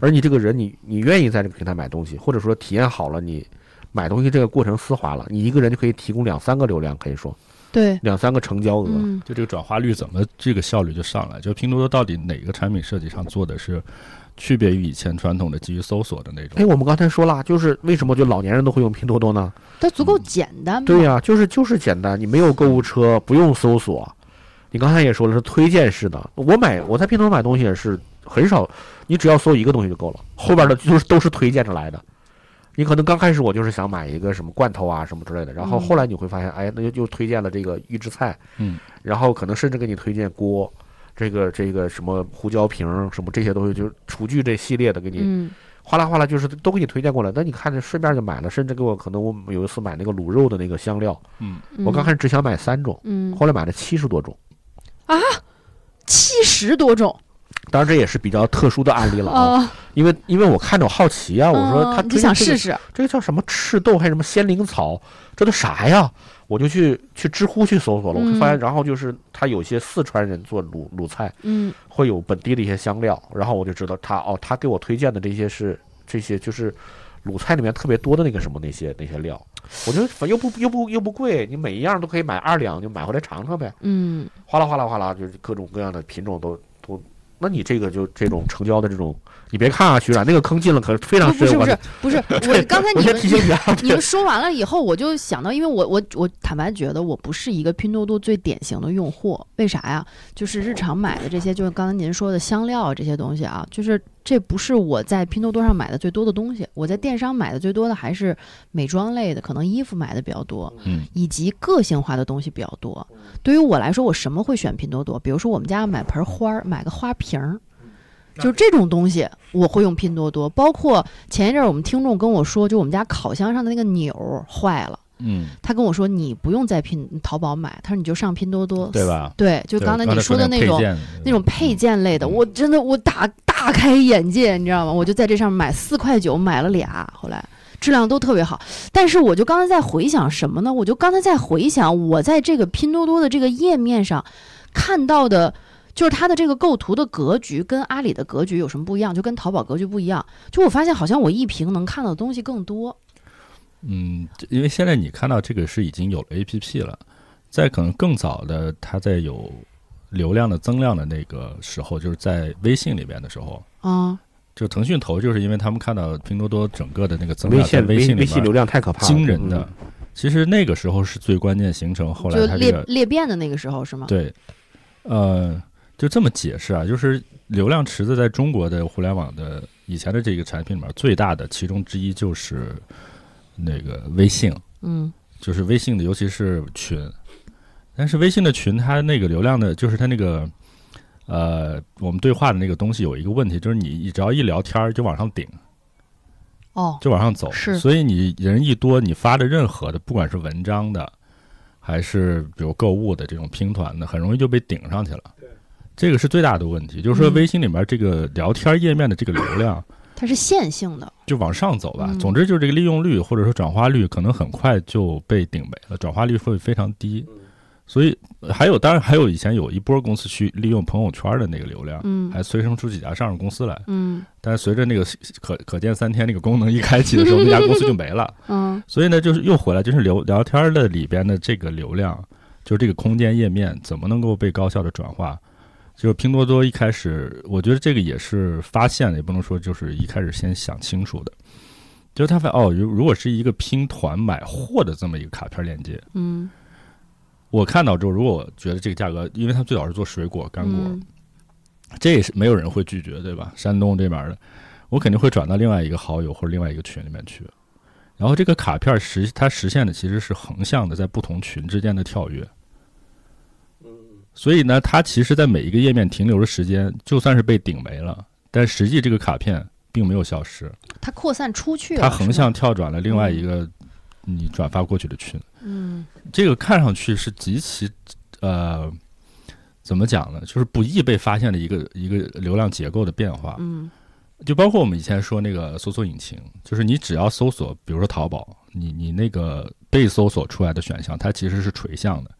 而你这个人你你愿意在这个平台买东西，或者说体验好了你。买东西这个过程丝滑了，你一个人就可以提供两三个流量，可以说对，两三个成交额。嗯就这个转化率怎么这个效率就上来？就拼多多到底哪个产品设计上做的是区别于以前传统的基于搜索的那哎，种？我们刚才说了，就是为什么就老年人都会用拼多多呢？它足够简单嘛。对呀、就是就是简单，你没有购物车，不用搜索。你刚才也说了是推荐式的，我买我在拼多多买东西也是很少，你只要搜一个东西就够了，后边的就是都是推荐着来的。你可能刚开始我就是想买一个什么罐头啊什么之类的，然后嗯后来你会发现，哎，那就就推荐了这个预制菜，嗯，然后可能甚至给你推荐锅，这个这个什么胡椒瓶什么这些东西，就是厨具这系列的给你嗯。哗啦哗啦，就是都给你推荐过来。那你看着顺便就买了，甚至给我可能我有一次买那个卤肉的那个香料，嗯，我刚开始只想买三种，嗯。后来买了七十多种。啊？七十多种。当然这也是比较特殊的案例了啊，啊，因为因为我看着我好奇啊，我说他嗯你就想试试，试，这个叫什么赤豆还是什么仙灵草，这都啥呀？我就去去知乎去搜索了，我嗯发现然后就是他有些四川人做卤卤菜嗯会有本地的一些香料，然后我就知道他哦，他给我推荐的这些是这些就是卤菜里面特别多的那个什么那些那些料，我觉得反又不又不又不贵，你每一样都可以买二两，就买回来尝尝呗。嗯哗啦哗啦哗啦，就是各种各样的品种都都。那你这个就这种成交的这种，你别看啊，徐冉那个坑进了可是非常深。我不不是不是不是，我刚才你们提醒你啊，你们说完了以后，我就想到，因为我我我坦白觉得我不是一个拼多多最典型的用户，为啥呀？就是日常买的这些，就是刚才您说的香料啊这些东西啊，就是这不是我在拼多多上买的最多的东西，我在电商买的最多的还是美妆类的，可能衣服买的比较多，嗯，以及个性化的东西比较多。对于我来说，我什么会选拼多多？比如说我们家要买盆花儿，买个花瓶儿。就这种东西，我会用拼多多。包括前一阵儿我们听众跟我说，就我们家烤箱上的那个钮儿坏了，嗯，他跟我说你不用在拼淘宝买，他说你就上拼多多，对？吧？对，就刚才你说的那种那种配件类的，嗯我真的我大大开眼界，你知道吗？我就在这上面买四块九买了俩，后来质量都特别好。但是我就刚才在回想什么呢？我就刚才在回想我在这个拼多多的这个页面上看到的。就是它的这个构图的格局跟阿里的格局有什么不一样？就跟淘宝格局不一样。就我发现好像我一屏能看到的东西更多。嗯，因为现在你看到这个是已经有了 A P P 了，在可能更早的，它在有流量的增量的那个时候，就是在微信里边的时候，啊，就腾讯投，就是因为他们看到拼多多整个的那个增量微微信里面微信流量太可怕了，惊人的嗯。。其实那个时候是最关键形成后来它这个裂变的那个时候是吗？对，呃，就这么解释啊，就是流量池子在中国的互联网的以前的这个产品里面最大的其中之一就是那个微信，嗯就是微信的，尤其是群。但是微信的群，它那个流量的，就是它那个呃，我们对话的那个东西有一个问题，就是你你只要一聊天儿就往上顶，哦，就往上走。是所以你人一多，你发的任何的，不管是文章的，还是比如购物的这种拼团的，很容易就被顶上去了。这个是最大的问题，就是说嗯微信里面这个聊天页面的这个流量它是线性的。就往上走吧。嗯总之就是这个利用率或者说转化率可能很快就被顶没了，转化率会非常低。所以呃还有，当然还有以前有一波公司去利用朋友圈的那个流量，嗯还催生出几家上市公司来。嗯但是随着那个可可见三天那个功能一开启的时候，那家公司就没了。嗯所以呢，就是又回来，就是聊聊天的里边的这个流量，就是这个空间页面怎么能够被高效的转化？就是拼多多一开始，我觉得这个也是发现的，也不能说就是一开始先想清楚的。就是他发现哦，如如果是一个拼团买货的这么一个卡片链接，嗯我看到之后，如果我觉得这个价格，因为他最早是做水果干果，嗯这也是没有人会拒绝，对吧？山东这边的，我肯定会转到另外一个好友或者另外一个群里面去。然后这个卡片实它实现的其实是横向的，在不同群之间的跳跃。所以呢，它其实在每一个页面停留的时间，就算是被顶没了，但实际这个卡片并没有消失，它扩散出去了，它横向跳转了另外一个你转发过去的群。嗯这个看上去是极其呃怎么讲呢？就是不易被发现的一个一个流量结构的变化。嗯就包括我们以前说那个搜索引擎，就是你只要搜索，比如说淘宝，你你那个被搜索出来的选项，它其实是垂向的，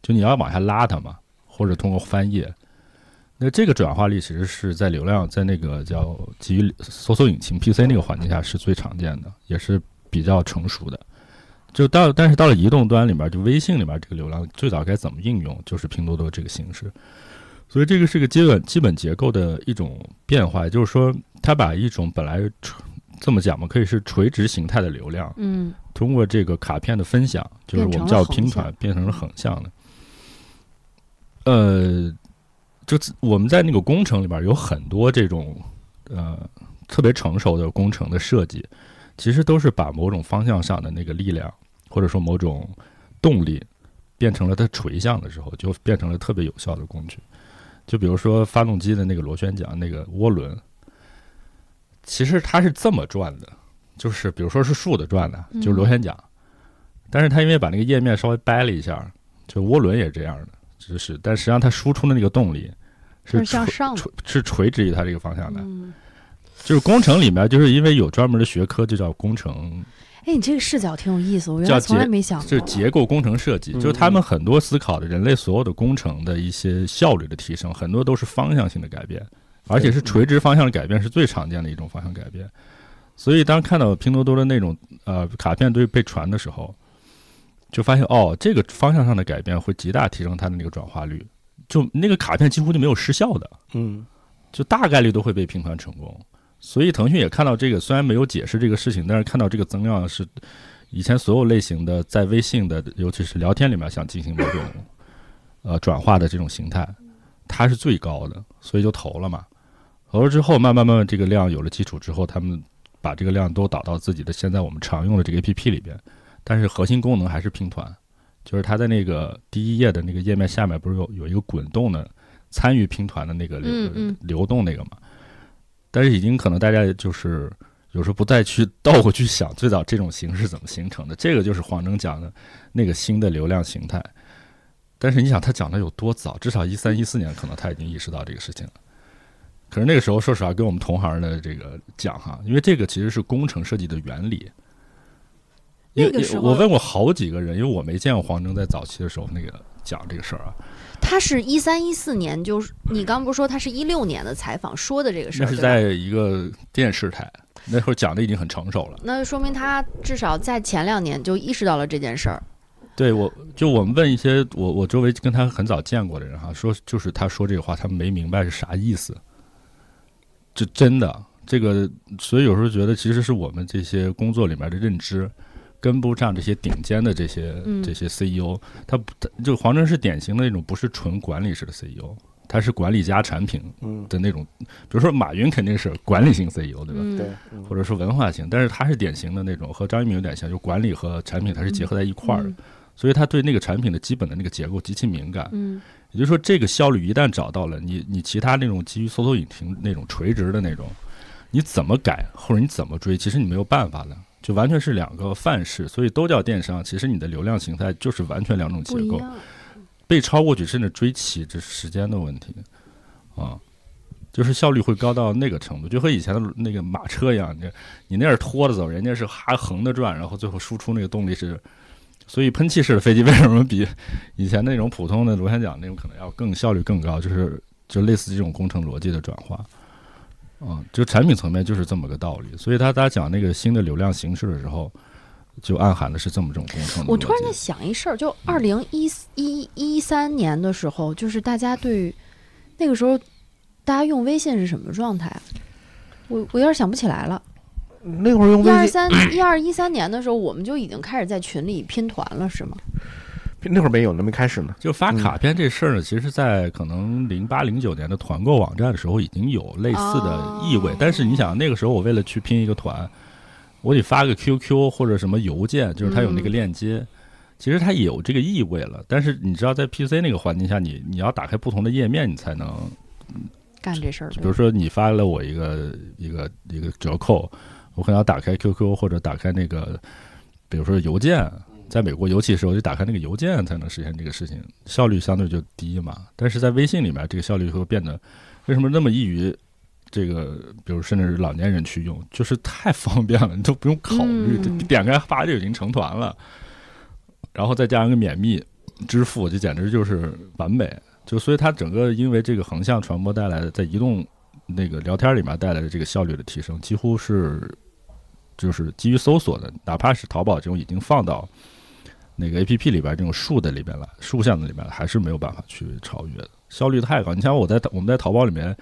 就你要往下拉它嘛，或者通过翻页。那这个转化率其实是在流量在那个叫基于搜索引擎 PC 那个环境下是最常见的，也是比较成熟的。就到但是到了移动端里面，就微信里面这个流量最早该怎么应用，就是拼多多这个形式。所以这个是个基本基本结构的一种变化，也就是说，它把一种本来垂这么讲嘛，可以是垂直形态的流量，嗯通过这个卡片的分享，就是我们叫拼团，变成了横向的。呃，就我们在那个工程里边有很多这种呃特别成熟的工程的设计，其实都是把某种方向上的那个力量，或者说某种动力，变成了它垂向的时候，就变成了特别有效的工具。就比如说发动机的那个螺旋桨那个涡轮，其实它是这么转的，就是比如说是竖的转的，就是螺旋桨，但是它因为把那个页面稍微掰了一下，就涡轮也是这样的，就是但实际上它输出的那个动力是是向上的垂是垂直于它这个方向的。嗯。就是工程里面，就是因为有专门的学科，就叫工程，哎，你这个视角挺有意思，我原来从来没想过。就是结构工程设计，嗯就是他们很多思考的人类所有的工程的一些效率的提升，很多都是方向性的改变，而且是垂直方向的改变是最常见的一种方向改变。所以当看到拼多多的那种呃卡片堆被传的时候，就发现哦，这个方向上的改变会极大提升它的那个转化率，就那个卡片几乎就没有失效的。嗯就大概率都会被拼团成功。所以腾讯也看到这个，虽然没有解释这个事情，但是看到这个增量是以前所有类型的在微信的，尤其是聊天里面想进行某种呃转化的这种形态，它是最高的，所以就投了嘛。投了之后，慢慢慢慢这个量有了基础之后，他们把这个量都导到自己的现在我们常用的这个 APP 里边，但是核心功能还是拼团，就是它在那个第一页的那个页面下面不是有有一个滚动的参与拼团的那个流、嗯嗯流动那个嘛？但是已经可能大家就是有时候不再去 倒过去想最早这种形式怎么形成的，这个就是黄峥讲的那个新的流量形态。但是你想他讲的有多早？至少一三一四年可能他已经意识到这个事情了。可是那个时候，说实话，跟我们同行的这个讲哈，因为这个其实是工程设计的原理。因为那个时候我问过好几个人，因为我没见过黄峥在早期的时候那个讲这个事儿啊，他是一三一四年，就是你刚不是说他是一六年的采访说的这个事儿，那是在一个电视台，那会儿讲的已经很成熟了。那就说明他至少在前两年就意识到了这件事儿。对我，就我们问一些我我周围跟他很早见过的人哈，说就是他说这个话，他们没明白是啥意思。这真的，这个所以有时候觉得其实是我们这些工作里面的认知跟不上这些顶尖的这些嗯。这些 CEO，他不他就黄峥是典型的那种不是纯管理式的 CEO，他是管理加产品嗯，的那种，比如说马云肯定是管理型 CEO 对吧？嗯，对，嗯。或者说文化型，但是他是典型的那种和张一鸣有点像，就管理和产品它是结合在一块儿的，嗯。所以他对那个产品的基本的那个结构极其敏感。嗯。也就是说，这个效率一旦找到了，你你其他那种基于搜索引擎那种垂直的那种，你怎么改或者你怎么追，其实你没有办法的，就完全是两个范式，所以都叫电商。其实你的流量形态就是完全两种结构。被超过去甚至追齐，这是时间的问题啊。就是效率会高到那个程度，就和以前的那个马车一样，你你那是拖着走，人家是哈横着转，然后最后输出那个动力是，所以喷气式的飞机为什么比以前那种普通的螺旋桨那种可能要更效率更高？就是就类似这种工程逻辑的转化，啊，就产品层面就是这么个道理。所以他大家讲那个新的流量形式的时候，就暗含的是这么种工程。我突然在想一事儿，就二零一一一三年的时候，就是大家对那个时候大家用微信是什么状态啊？我我有点想不起来了。那会儿用一二微信，三一二一三年的时候，我们就已经开始在群里拼团了，是吗？那会儿没有那，没开始呢。就发卡片这事儿呢，其实，在可能零八零九年的团购网站的时候，已经有类似的意味。哦但是你想，那个时候我为了去拼一个团，我得发个 QQ 或者什么邮件，就是它有那个嗯链接。其实它也有这个意味了，但是你知道，在 PC 那个环境下，你你要打开不同的页面，你才能，干这事儿，比如说你发了我一个一个一个折扣，我可能要打开 QQ 或者打开那个，比如说邮件，在美国，尤其是我就打开那个邮件才能实现这个事情，效率相对就低嘛。但是在微信里面，这个效率会变得为什么那么易于这个，比如甚至是老年人去用，就是太方便了，你都不用考虑，点开发就已经成团了，然后再加上个免密支付，这简直就是完美。就所以它整个因为这个横向传播带来的，在移动那个聊天里面带来的这个效率的提升，几乎是就是基于搜索的，哪怕是淘宝这种已经放到那个 A P P 里边这种竖的里边来，竖向的里边来，还是没有办法去超越的，效率太高。你像我在我们在淘宝里面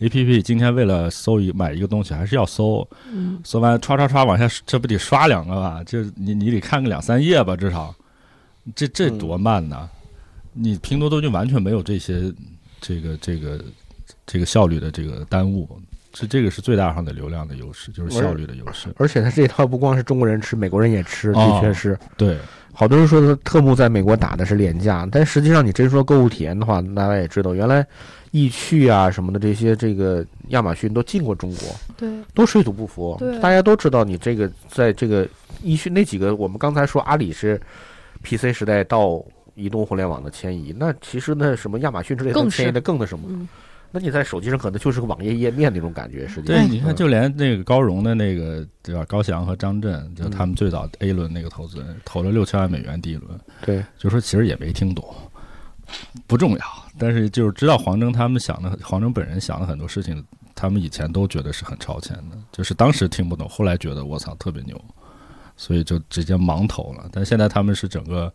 A P P 今天为了搜一买一个东西，还是要搜，嗯，搜完唰唰唰往下，这不得刷两个吧？这你你得看个两三页吧，至少，这这多慢呐！你拼多多就完全没有这些这个这个这个效率的这个耽误，这这个是最大上的流量的优势，就是效率的优势。而且它这一套不光是中国人吃，美国人也吃，的哦确是。对，好多人说的特步在美国打的是廉价，但实际上你真说购物体验的话，大家也知道，原来易趣啊什么的这些，这个亚马逊都进过中国，对，都水土不服。对大家都知道你这个在这个易趣那几个，我们刚才说阿里是 PC 时代到移动互联网的迁移，那其实那什么亚马逊之类的更迁移的更那什么。嗯，那你在手机上可能就是个网页页面那种感觉，实际对，你看，嗯就连那个高融的那个对吧？高翔和张震，就嗯他们最早 A 轮那个投资人投了六千万美元第一轮，对，就说其实也没听懂，不重要，但是就是知道黄峥他们想的，黄峥本人想的很多事情，他们以前都觉得是很超前的，就是当时听不懂，后来觉得我操特别牛，所以就直接盲投了。但现在他们是整个。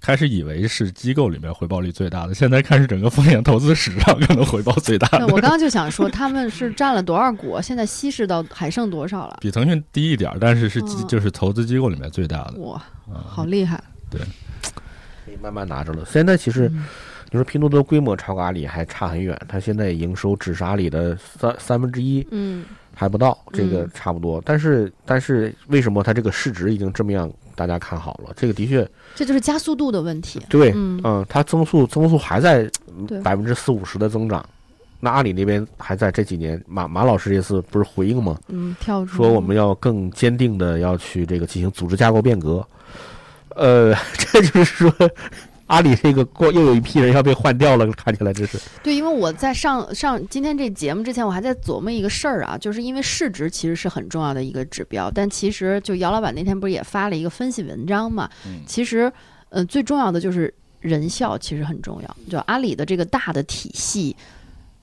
开始以为是机构里面回报率最大的，现在看是整个风险投资史上可能回报最大对的，我刚刚 就想说，他们是占了多少股，现在稀释到还剩多少了？比腾讯低一点，但是是机嗯就是投资机构里面最大的。哇，啊好厉害！对可以慢慢拿着了。现在其实嗯你说拼多多规模超过阿里还差很远，它现在营收只是阿里的三三分之一嗯，还不到，这个嗯差不多。但是但是为什么它这个市值已经这么样大家看好了？这个的确这就是加速度的问题。对，嗯嗯，它增速增速还在对百分之四五十的增长。那阿里那边还在这几年，马马老师这次不是回应吗？嗯，跳出说我们要更坚定的要去这个进行组织架构变革。呃，这就是说，阿里这个过又有一批人要被换掉了，看起来这是。对，因为我在上上今天这节目之前，我还在琢磨一个事儿啊，就是因为市值其实是很重要的一个指标，但其实就姚老板那天不是也发了一个分析文章嘛？嗯其实，呃，最重要的就是人效，其实很重要。就阿里的这个大的体系，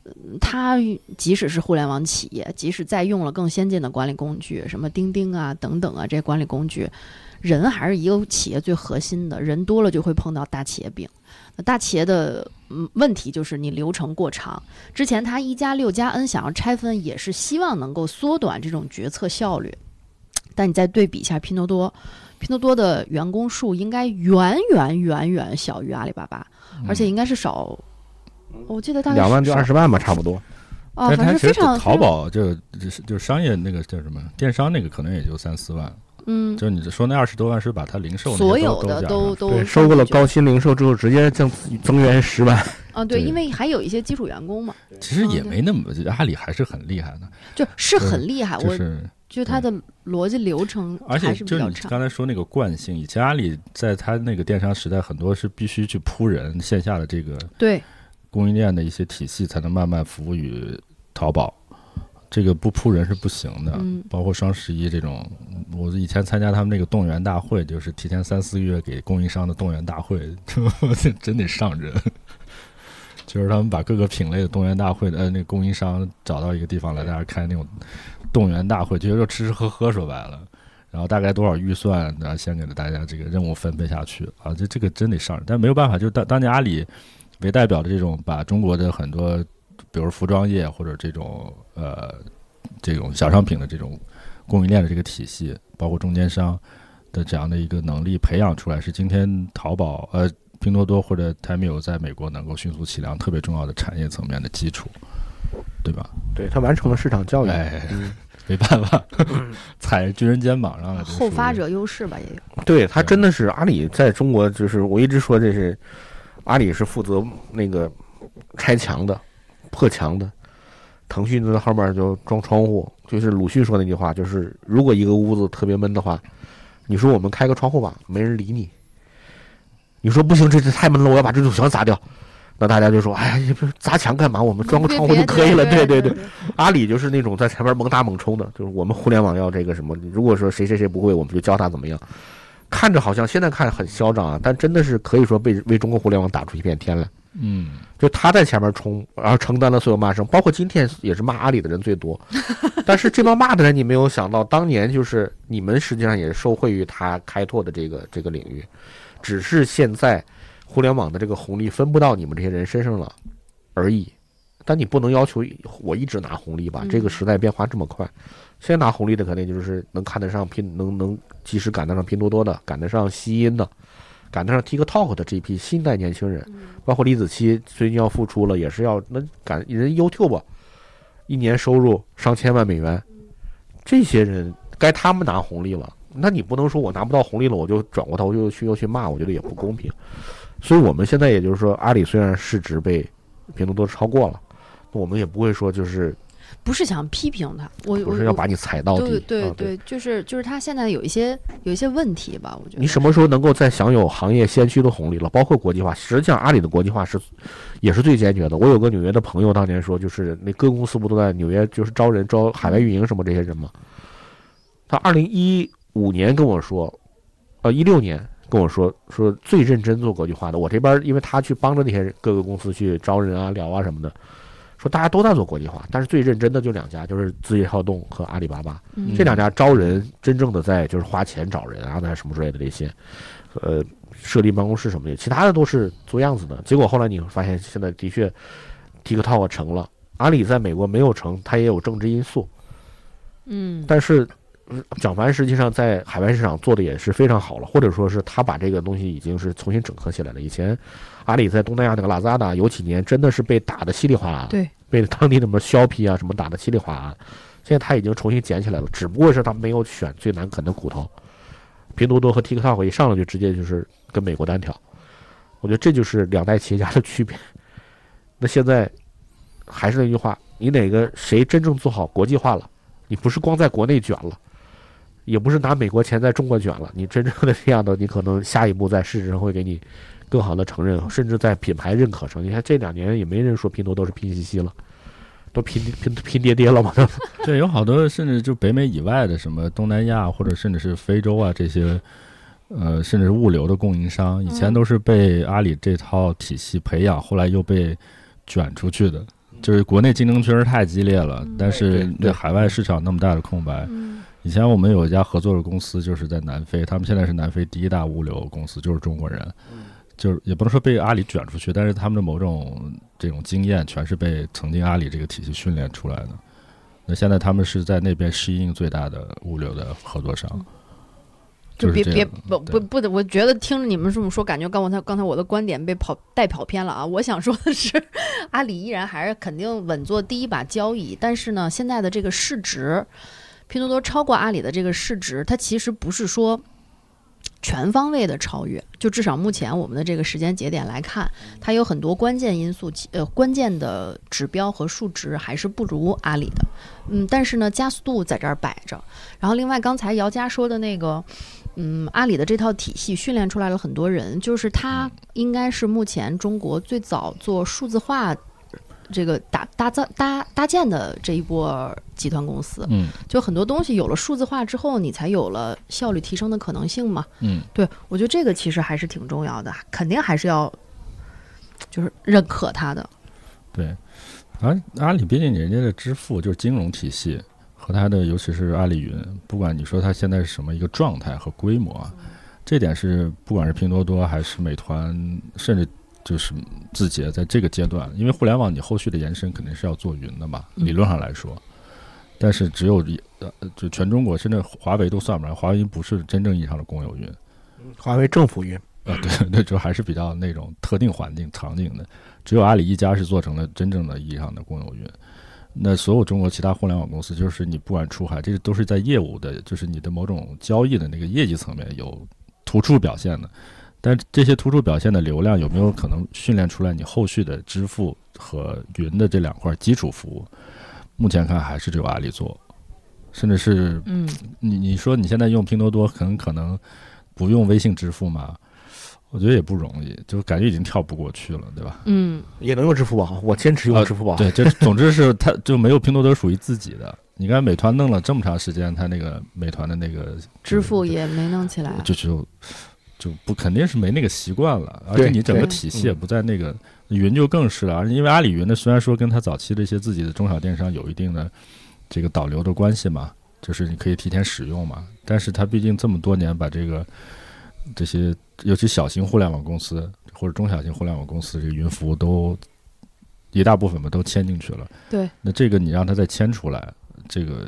嗯它即使是互联网企业，即使再用了更先进的管理工具，什么钉钉啊等等啊这些管理工具，人还是一个企业最核心的，人多了就会碰到大企业病。那大企业的嗯问题就是你流程过长。之前他一加六加 N 想要拆分，也是希望能够缩短这种决策效率。但你再对比一下拼多多，拼多多的员工数应该远远远远小于阿里巴巴，而且应该是少，我记得大概两万是就二十万吧，差不多。啊，反但它实正非常淘，宝就就是就是商业那个叫什么电商那个可能也就三四万，嗯，就你说那二十多万是把它零售所有的都都收购了高鑫零售之后，直接增增员十万。啊，对，因为还有一些基础员工嘛，其实也没那么，阿里还是很厉害的，就是很厉害，我就是觉得它的逻辑流程而且就你。刚才说那个惯性，以前阿里在它那个电商时代，很多是必须去铺人线下的这个对，供应链的一些体系，才能慢慢服务于淘宝。这个不扑人是不行的，嗯包括双十一这种，我以前参加他们那个动员大会，就是提前三四个月给供应商的动员大会，真得上人。就是他们把各个品类的动员大会的呃那个供应商找到一个地方来，大家开那种动员大会，其实就吃吃喝喝说白了。然后大概多少预算，然后先给了大家这个任务分配下去啊，这这个真得上人，但没有办法，就当当年阿里为代表的这种把中国的很多，比如服装业或者这种呃这种小商品的这种供应链的这个体系，包括中间商的这样的一个能力培养出来，是今天淘宝呃拼多多或者 Temu 在美国能够迅速起量特别重要的产业层面的基础，对吧？对他完成了市场教育。哎嗯，没办法，踩巨人肩膀上了，后发者优势吧，也有。对他真的是阿里在中国，就是我一直说这是阿里是负责那个拆墙的、破墙的，腾讯就在后面就装窗户。就是鲁迅说那句话，就是如果一个屋子特别闷的话，你说我们开个窗户吧，没人理你。你说不行，这这太闷了，我要把这堵墙砸掉。那大家就说：“哎砸墙干嘛？我们装个窗户就可以了。”对对对，阿里就是那种在前面猛打猛冲的，就是我们互联网要这个什么。如果说谁谁谁不会，我们就教他怎么样。看着好像现在看很嚣张啊，但真的是可以说被为中国互联网打出一片天来。嗯，就他在前面冲，然后承担了所有骂声，包括今天也是骂阿里的人最多。但是这帮骂的人，你没有想到，当年就是你们实际上也受惠于他开拓的这个这个领域，只是现在。互联网的这个红利分不到你们这些人身上了，而已。但你不能要求我一直拿红利吧？这个时代变化这么快，现在拿红利的肯定就是能看得上拼，能能及时赶得上拼多多的，赶得上西音的，赶得上 TikTok 的这批新代年轻人。包括李子柒最近要复出了，也是要能赶人 YouTube，一年收入上千万美元，这些人该他们拿红利了。那你不能说我拿不到红利了，我就转过头又去又去骂，我觉得也不公平。所以，我们现在也就是说，阿里虽然市值被拼多多超过了，我们也不会说就是不是想批评他，我不是要把你踩到底，对对对，就是就是他现在有一些有一些问题吧，我觉得。你什么时候能够再享有行业先驱的红利了？包括国际化，实际上阿里的国际化是也是最坚决的。我有个纽约的朋友当年说，就是那各公司不都在纽约就是招人招海外运营什么这些人吗？他二零一五年跟我说，呃，一六年。跟我说说最认真做国际化的，我这边因为他去帮着那些各个公司去招人啊、聊啊什么的，说大家都在做国际化，但是最认真的就两家，就是字节跳动和阿里巴巴，这两家招人真正的在就是花钱找人啊，那什么之类的这些，呃，设立办公室什么的，其他的都是做样子的。结果后来你会发现，现在的确，TikTok 成了，阿里在美国没有成，它也有政治因素，嗯，但是。蒋凡实际上在海外市场做的也是非常好了，或者说是他把这个东西已经是重新整合起来了。以前阿里在东南亚那个拉扎达有几年真的是被打的稀里哗啦，对，被当地什么削皮啊什么打的稀里哗啦。现在他已经重新捡起来了，只不过是他没有选最难啃的骨头。拼多多和 TikTok 一上来就直接就是跟美国单挑，我觉得这就是两代企业家的区别。那现在还是那句话，你哪个谁真正做好国际化了？你不是光在国内卷了。也不是拿美国钱在中国卷了，你真正的这样的，你可能下一步在市值上会给你更好的承认，甚至在品牌认可上。你看这两年也没人说拼多多是拼夕夕了，都拼拼拼爹爹了嘛？对，有好多甚至就北美以外的什么东南亚或者甚至是非洲啊这些，呃，甚至是物流的供应商，以前都是被阿里这套体系培养，后来又被卷出去的。就是国内竞争确实太激烈了，但是对海外市场那么大的空白。以前我们有一家合作的公司，就是在南非，他们现在是南非第一大物流公司，就是中国人，就是也不能说被阿里卷出去，但是他们的某种这种经验，全是被曾经阿里这个体系训练出来的。那现在他们是在那边适应最大的物流的合作商，就别别不不不的，我觉得听着你们这么说，感觉刚才刚才我的观点被跑带跑偏了啊！我想说的是，阿里依然还是肯定稳坐第一把交椅，但是呢，现在的这个市值。拼多多超过阿里的这个市值，它其实不是说全方位的超越，就至少目前我们的这个时间节点来看，它有很多关键因素，呃，关键的指标和数值还是不如阿里的。嗯，但是呢，加速度在这儿摆着。然后，另外刚才姚佳说的那个，嗯，阿里的这套体系训练出来了很多人，就是它应该是目前中国最早做数字化。这个搭搭造搭搭建的这一波集团公司，嗯，就很多东西有了数字化之后，你才有了效率提升的可能性嘛，嗯，对我觉得这个其实还是挺重要的，肯定还是要就是认可它的。对，阿阿里毕竟人家的支付就是金融体系和它的，尤其是阿里云，不管你说它现在是什么一个状态和规模，这点是不管是拼多多还是美团，甚至。就是字节在这个阶段，因为互联网你后续的延伸肯定是要做云的嘛，理论上来说，但是只有呃，就全中国，甚至华为都算不上，华为不是真正意义上的公有云，华为政府云。啊，对对，就还是比较那种特定环境场景的，只有阿里一家是做成了真正的意义上的公有云，那所有中国其他互联网公司，就是你不管出海，这都是在业务的，就是你的某种交易的那个业绩层面有突出表现的。但这些突出表现的流量有没有可能训练出来你后续的支付和云的这两块基础服务？目前看还是只有阿里做，甚至是嗯，你你说你现在用拼多多，很可能不用微信支付嘛？我觉得也不容易，就感觉已经跳不过去了，对吧？嗯，也能用支付宝，我坚持用支付宝。对，就总之是它就没有拼多多属于自己的。你看美团弄了这么长时间，它那个美团的那个支付也没弄起来。就就就不肯定是没那个习惯了，而且你整个体系也不在那个云就更是了，因为阿里云呢，虽然说跟它早期的一些自己的中小电商有一定的这个导流的关系嘛，就是你可以提前使用嘛，但是它毕竟这么多年把这个这些尤其小型互联网公司或者中小型互联网公司这个云服务都一大部分吧都迁进去了，对，那这个你让它再迁出来，这个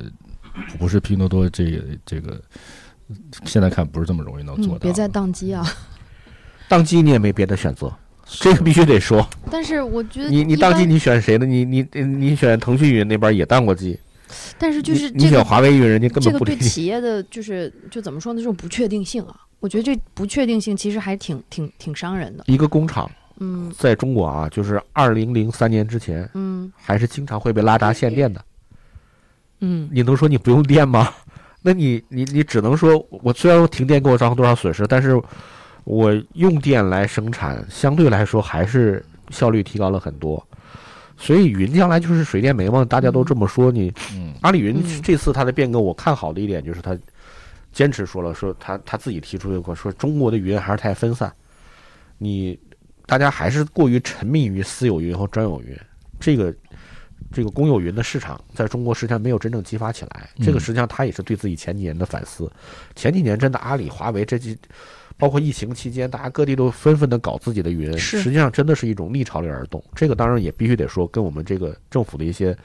不是拼多多这个这个。现在看不是这么容易能做到别再宕机啊！当机你也没别的选择，这个必须得说。但是我觉得你你一般当机你选谁呢？你你你选腾讯云那边也当过机，但是就是你你选华为云，人家根本不理你。对企业的就是就怎么说呢？这种不确定性啊，我觉得这不确定性其实还挺挺挺伤人的。一个工厂嗯在中国啊，就是二零零三年之前，嗯还是经常会被拉闸限电的。嗯你能说你不用电吗？那你你你只能说，我虽然说停电给我造成多少损失，但是我用电来生产，相对来说还是效率提高了很多。所以云将来就是水电煤嘛，大家都这么说。你嗯阿里云嗯这次它的变革，我看好的一点就是它坚持说了，说他他自己提出一个说中国的云还是太分散，你大家还是过于沉迷于私有云和专有云，这个这个公有云的市场在中国实际上没有真正激发起来。这个嗯实际上他也是对自己前几年的反思。前几年真的阿里、华为这几。包括疫情期间，大家各地都纷纷的搞自己的云，实际上真的是一种逆潮流而动。这个当然也必须得说，跟我们这个政府的一些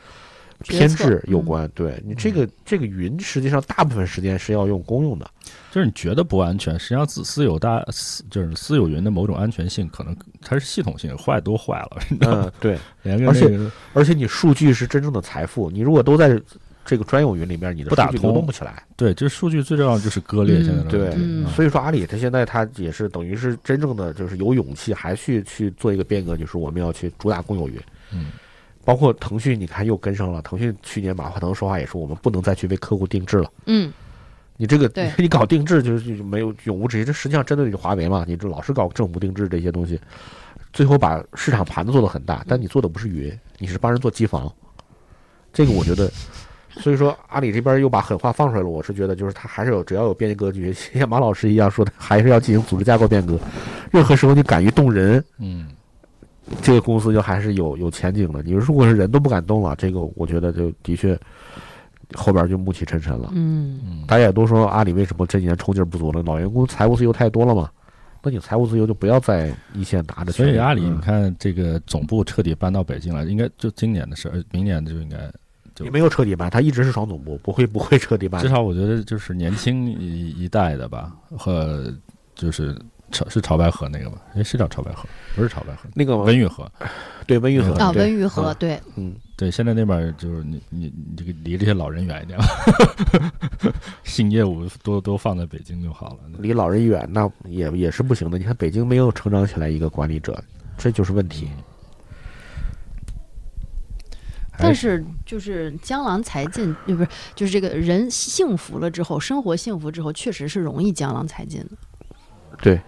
偏执有关。对你这个这个云，实际上大部分时间是要用公用的。就是你觉得不安全，实际上私私有大私就是私有云的某种安全性，可能它是系统性坏都坏了，你知道吗？嗯，对，连个而且而且你数据是真正的财富，你如果都在这个专有云里面，你的不打数据流动通不起来。对，这数据最重要的就是割裂。嗯现在的对问题嗯啊所以说阿里它现在它也是等于是真正的就是有勇气，还去去做一个变革，就是我们要去主打公有云。嗯，包括腾讯，你看又跟上了。腾讯去年马化腾说话也说，我们不能再去为客户定制了。嗯你这个 你搞定制就是没有永无止境，这实际上针对的是华为嘛？你这老是搞政府定制这些东西，最后把市场盘子做得很大，但你做的不是云，你是帮人做机房。这个我觉得，所以说阿里这边又把狠话放出来了。我是觉得，就是他还是有只要有变革格局，像马老师一样说的，还是要进行组织架构变革。任何时候你敢于动人，嗯，这个公司就还是有有前景的。你如果是人都不敢动了，这个我觉得就的确后边就暮气沉沉了。嗯大家也都说阿里为什么这几年冲劲儿不足了？老员工财务自由太多了嘛？那你财务自由就不要在一线拿着。所以阿里，嗯你看这个总部彻底搬到北京来，应该就今年的事儿，明年就应该。就也没有彻底搬，他一直是双总部，不会不会彻底搬至。少我觉得就是年轻一一代的吧，和就是潮是潮白河那个吗？哎，是叫潮白河，不是潮白河，那个温榆河。对温榆河温榆河嗯对，嗯，对，现在那边就是你你你这个离这些老人远一点吧，新业务都都放在北京就好了。离老人远那也也是不行的。你看北京没有成长起来一个管理者，这就是问题。但是就是江郎才尽，呃，不是，就是这个人幸福了之后，生活幸福之后，确实是容易江郎才尽的。对，嗯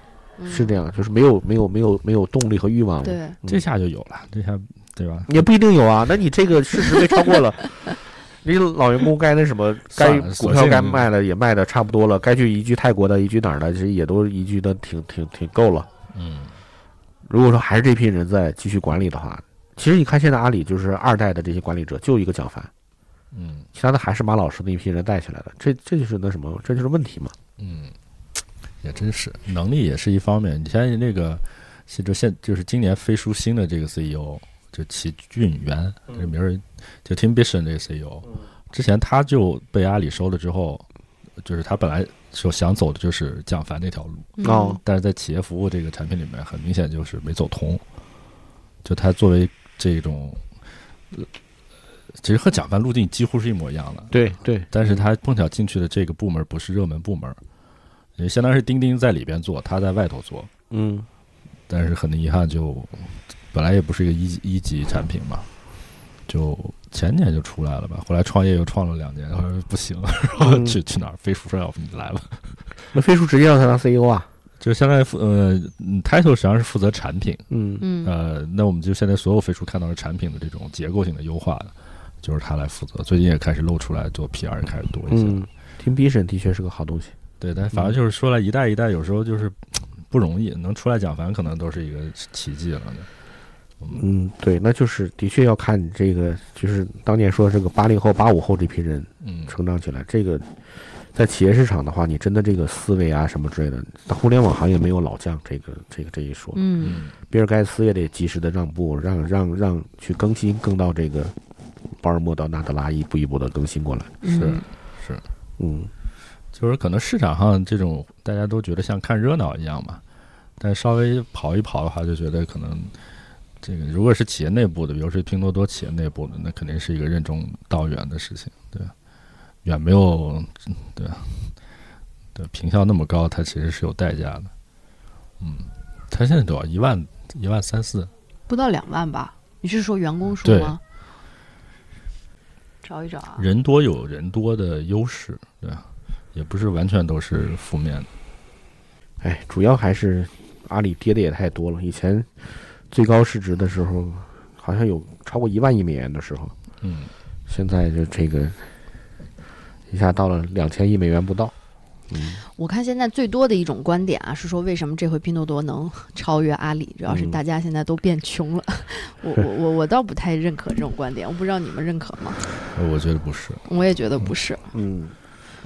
是这样，就是没有没有没有没有动力和欲望了。对，这下就有了，这下对吧？也不一定有啊。那你这个事实被超过了，你老员工该那什么，该股票该卖的也卖的差不多了，该去移居泰国的、移居哪儿的，其实也都移居的挺挺挺够了。嗯，如果说还是这批人在继续管理的话，其实你看现在阿里就是二代的这些管理者，就一个蒋凡，嗯其他的还是马老师那一批人带起来的，这这就是那什么，这就是问题嘛。嗯，也真是能力也是一方面。你像那个，现就现就是今年飞书新的这个 CEO，就齐俊元，这名儿就 Tim Bishon 这个 CEO，之前他就被阿里收了之后，就是他本来就想走的就是蒋凡那条路，嗯哦，但是在企业服务这个产品里面，很明显就是没走通。就他作为这种，呃其实和蒋凡路径几乎是一模一样的，对对，但是他碰巧进去的这个部门不是热门部门，也相当于是钉钉在里边做，他在外头做，嗯，但是很遗憾就本来也不是一个一级一级产品嘛，就前年就出来了吧。后来创业又创了两年，然后说不行，然后嗯去去哪儿？飞书说要不你来了。那飞书直接让他当 CEO 啊？就相当于负呃嗯，title 实际上是负责产品，嗯嗯呃，那我们就现在所有飞书看到的产品的这种结构性的优化，就是他来负责。最近也开始露出来做 PR 也开始多一些。嗯，Team Vision 的确是个好东西。对，但反正就是说来一代一代，有时候就是 不容易，能出来讲，反正可能都是一个奇迹了。嗯，对，那就是的确要看你这个，就是当年说这个八零后、八五后这批人嗯，成长起来，这个在企业市场的话，你真的这个思维啊什么之类的，互联网行业没有老将这个这个这一说。嗯。嗯，比尔盖茨也得及时的让步，让让让去更新，更到这个鲍尔默到纳德拉一步一步的更新过来。是嗯。是，嗯就是可能市场上这种大家都觉得像看热闹一样嘛，但稍微跑一跑的话，就觉得可能这个如果是企业内部的，比如说拼多多企业内部的，那肯定是一个任重道远的事情，对吧？远没有对吧对评效那么高，它其实是有代价的。嗯，它现在多少？一万一万三四？不到两万吧？你是说员工数吗？找一找啊。人多有人多的优势，对吧？也不是完全都是负面的。哎，主要还是阿里跌的也太多了。以前最高市值的时候，好像有超过一万亿美元的时候，嗯，现在就这个一下到了两千亿美元不到。嗯我看现在最多的一种观点啊，是说为什么这回拼多多能超越阿里，主要是嗯大家现在都变穷了。我我我我倒不太认可这种观点，我不知道你们认可吗？呃我觉得不是。我也觉得不是。嗯，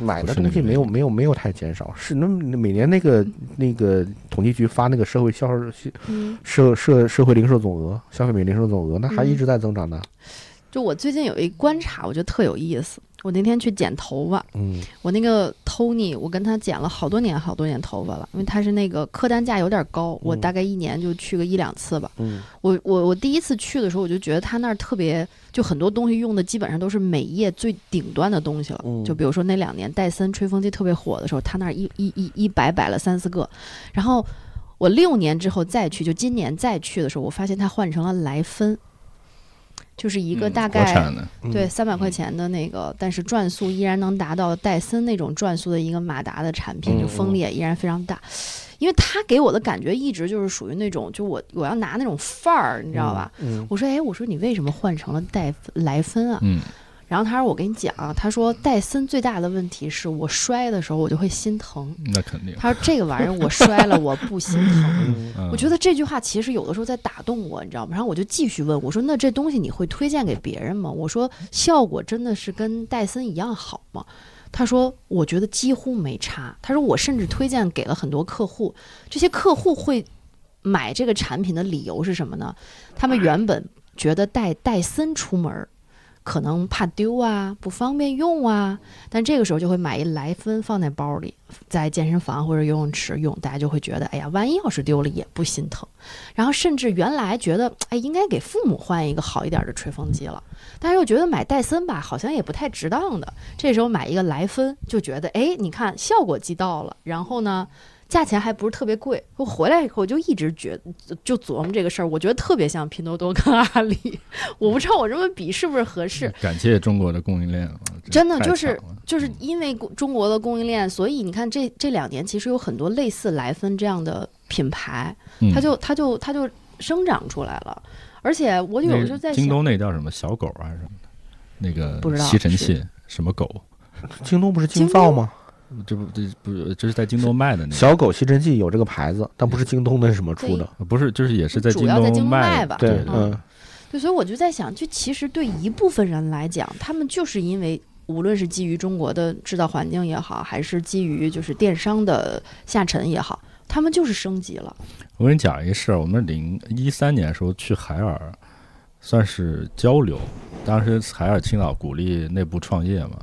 买的东西没有没有没有太减少，是那每年那个那个统计局发那个社会销售嗯，社社社会零售总额、消费品零售总额，那还嗯一直在增长呢。就我最近有一观察，我觉得特有意思。我那天去剪头发，嗯。我那个 Tony，我跟他剪了好多年好多年头发了，因为他是那个客单价有点高，我嗯。大概一年就去个一两次吧。嗯。我我我第一次去的时候，我就觉得他那儿特别，就很多东西用的基本上都是美业最顶端的东西了。嗯。就比如说那两年戴森吹风机特别火的时候，他那儿一一一一摆摆了三四个，然后我六年之后再去，就今年再去的时候，我发现他换成了莱芬，就是一个嗯大概、对，三百块钱的那个，但是转速依然能达到戴森那种转速的一个马达的产品，嗯就风力也依然非常大。因为他给我的感觉一直就是属于那种，就我我要拿那种范儿，你知道吧？？嗯我说，哎，我说你为什么换成了戴莱芬啊？嗯，然后他说，我跟你讲啊，他说戴森最大的问题是我摔的时候我就会心疼。那肯定。他说这个玩意儿我摔了 我不心疼。我觉得这句话其实有的时候在打动我，你知道吗？然后我就继续问我说：“那这东西你会推荐给别人吗？”我说：“效果真的是跟戴森一样好吗？”他说：“我觉得几乎没差。”他说：“我甚至推荐给了很多客户，这些客户会买这个产品的理由是什么呢？他们原本觉得带戴森出门儿可能怕丢啊，不方便用啊，但这个时候就会买一莱芬放在包里，在健身房或者游泳池用，大家就会觉得，哎呀，万一要是丢了也不心疼。然后甚至原来觉得，哎，应该给父母换一个好一点的吹风机了，但是又觉得买戴森吧，好像也不太值当的。这时候买一个莱芬，就觉得，哎，你看效果既到了，然后呢？价钱还不是特别贵，我回来以后就一直觉就琢磨这个事儿，我觉得特别像拼多多跟阿里，我不知道我这么比是不是合适。感谢中国的供应链，太真的就是就是因为中国的供应链，所以你看这这两年其实有很多类似莱芬这样的品牌，嗯它就它就它就生长出来了。而且我有那时候就在京，东那叫什么小狗还是什么的，那个不知道吸尘器什么狗？京东不是京京造吗？这不这不这是在京东卖的那个，小狗吸尘器有这个牌子，但不是京东的什么出的。不是就是也是在主要在京东卖卖吧对对，嗯嗯对，所以我就在想，就其实对一部分人来讲，他们就是因为无论是基于中国的制造环境也好，还是基于就是电商的下沉也好，他们就是升级了。我跟你讲一个事儿，我们零一三年的时候去海尔，算是交流。当时海尔青岛鼓励内部创业嘛，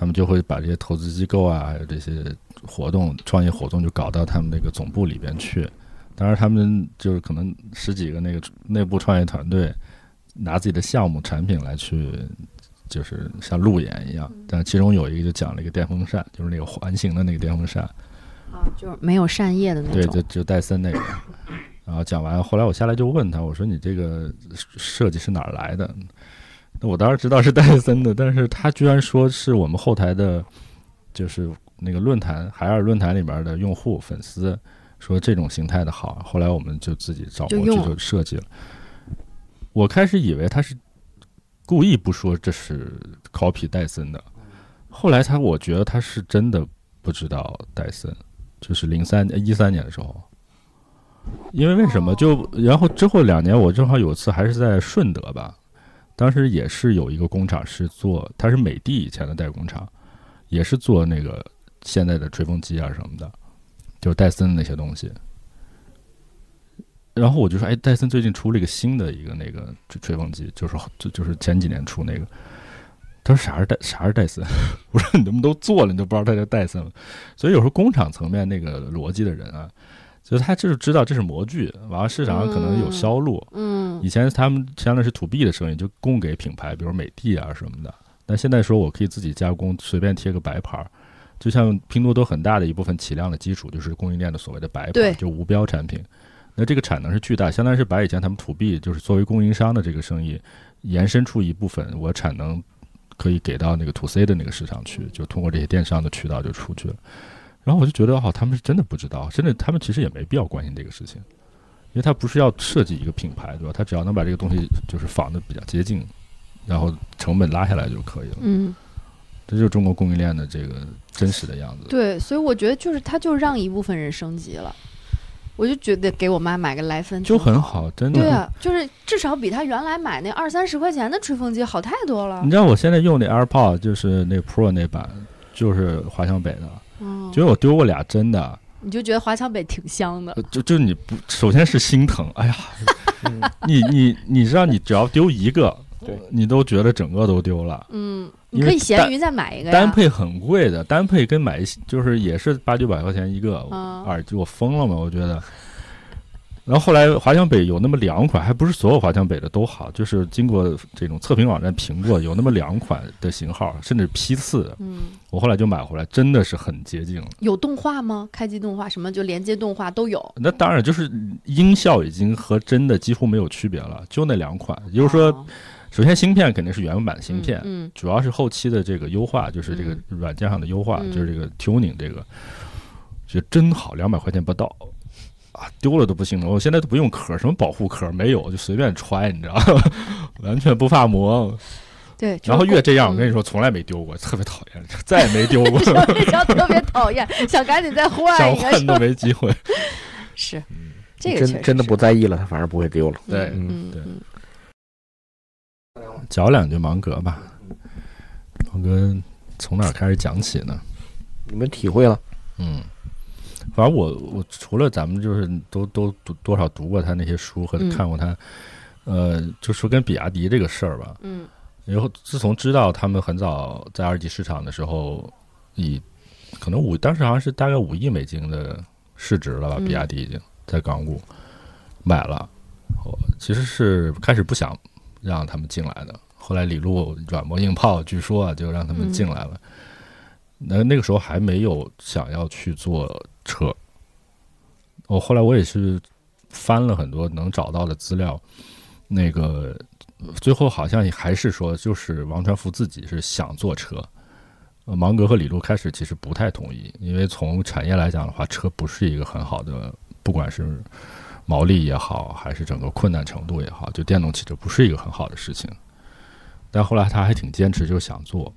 他们就会把这些投资机构啊，还有这些活动、创业活动，就搞到他们那个总部里边去。当然，他们就是可能十几个那个内部创业团队，拿自己的项目产品来去，就是像路演一样。但其中有一个就讲了一个电风扇，就是那个环形的那个电风扇。啊，就是没有扇叶的那种对，种。就就戴森那个。然后讲完，后来我下来就问他，我说你这个设计是哪儿来的？那我当然知道是戴森的，但是他居然说是我们后台的，就是那个论坛海尔论坛里面的用户粉丝说这种形态的好，后来我们就自己找模具就设计了。我开始以为他是故意不说这是 copy 戴森的，后来他我觉得他是真的不知道戴森，就是零三一三年的时候。因为为什么？就然后之后两年，我正好有次还是在顺德吧，当时也是有一个工厂是做，它是美的以前的代工厂，也是做那个现在的吹风机啊什么的，就戴森那些东西。然后我就说，哎，戴森最近出了一个新的一个那个吹吹风机，就是就就是前几年出那个。他说啥是戴啥是戴森？我说你他妈都做了，你都不知道他叫戴森了。所以有时候工厂层面那个逻辑的人啊，就是他就是知道这是模具，完了市场上可能有销路。嗯以前他们相当于是 to B 的生意，就供给品牌，比如美的啊什么的。但现在说我可以自己加工，随便贴个白牌儿，就像拼多多很大的一部分起量的基础就是供应链的所谓的白牌儿，就无标产品。那这个产能是巨大，相当于是把以前他们 to B 就是作为供应商的这个生意延伸出一部分，我产能可以给到那个 to C 的那个市场去，就通过这些电商的渠道就出去了。然后我就觉得，哦，他们是真的不知道，真的他们其实也没必要关心这个事情，因为他不是要设计一个品牌，对吧？他只要能把这个东西就是仿的比较接近，然后成本拉下来就可以了。嗯，这就是中国供应链的这个真实的样子。对，所以我觉得就是他就让一部分人升级了，我就觉得给我妈买个莱芬就很好，真的。对啊，就是至少比他原来买那二三十块钱的吹风机好太多了你。知道我现在用那 AirPod 就是那 Pro 那版，就是华强北的，嗯，觉得我丢过俩真的，你就觉得华强北挺香的呃。就就你不，首先是心疼，哎呀，嗯 你你你知道，你只要丢一个，对你都觉得整个都丢了。嗯，你可以闲鱼再买一个呀。单配很贵的，单配跟买就是也是八九百块钱一个嗯耳机，我疯了嘛？我觉得。然后后来华强北有那么两款，还不是所有华强北的都好，就是经过这种测评网站评过，有那么两款的型号，甚至批次的，嗯，我后来就买回来，真的是很接近了。有动画吗？开机动画什么就连接动画都有。那当然就是音效已经和真的几乎没有区别了，就那两款。也就是说，哦首先芯片肯定是原版芯片，嗯主要是后期的这个优化，就是这个软件上的优化，嗯就是这个 tuning 这个，就真好，两百块钱不到啊，丢了都不行了。我现在都不用壳，什么保护壳没有，就随便揣，你知道吗？完全不怕磨。对。然后越这样，嗯我跟你说，从来没丢过，特别讨厌，再也没丢过，特别讨厌，想赶紧再换想一个。换都没机会。是，这个真真的不在意了，他反而不会丢了。对嗯对讲两句芒格吧，芒格从哪儿开始讲起呢？你们体会了？嗯，反正我我除了咱们就是都都读多少读过他那些书和嗯看过他，呃，就说跟比亚迪这个事儿吧。嗯然后自从知道他们很早在二级市场的时候，以可能五当时好像是大概五亿美金的市值了吧，嗯比亚迪已经在港股买了。我其实是开始不想让他们进来的，后来李路软磨硬泡，据说啊就让他们进来了。那那个时候还没有想要去做车。我后来我也是翻了很多能找到的资料，那个最后好像还是说，就是王传福自己是想做车，芒格和李路开始其实不太同意，因为从产业来讲的话，车不是一个很好的，不管是毛利也好，还是整个困难程度也好，就电动汽车不是一个很好的事情。但后来他还挺坚持，就想做。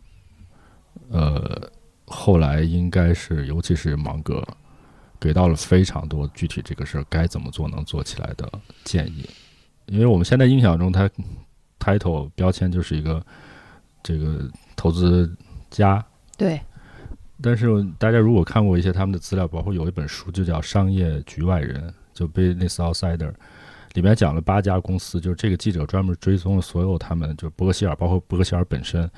呃，后来应该是，尤其是芒格，给到了非常多具体这个事儿该怎么做能做起来的建议。因为我们现在印象中，他 title 标签就是一个这个投资家，对，但是大家如果看过一些他们的资料，包括有一本书就叫《商业局外人》，就 Business Outsider，里面讲了八家公司，就是这个记者专门追踪了所有他们，就是伯克希尔，包括伯克希尔本身，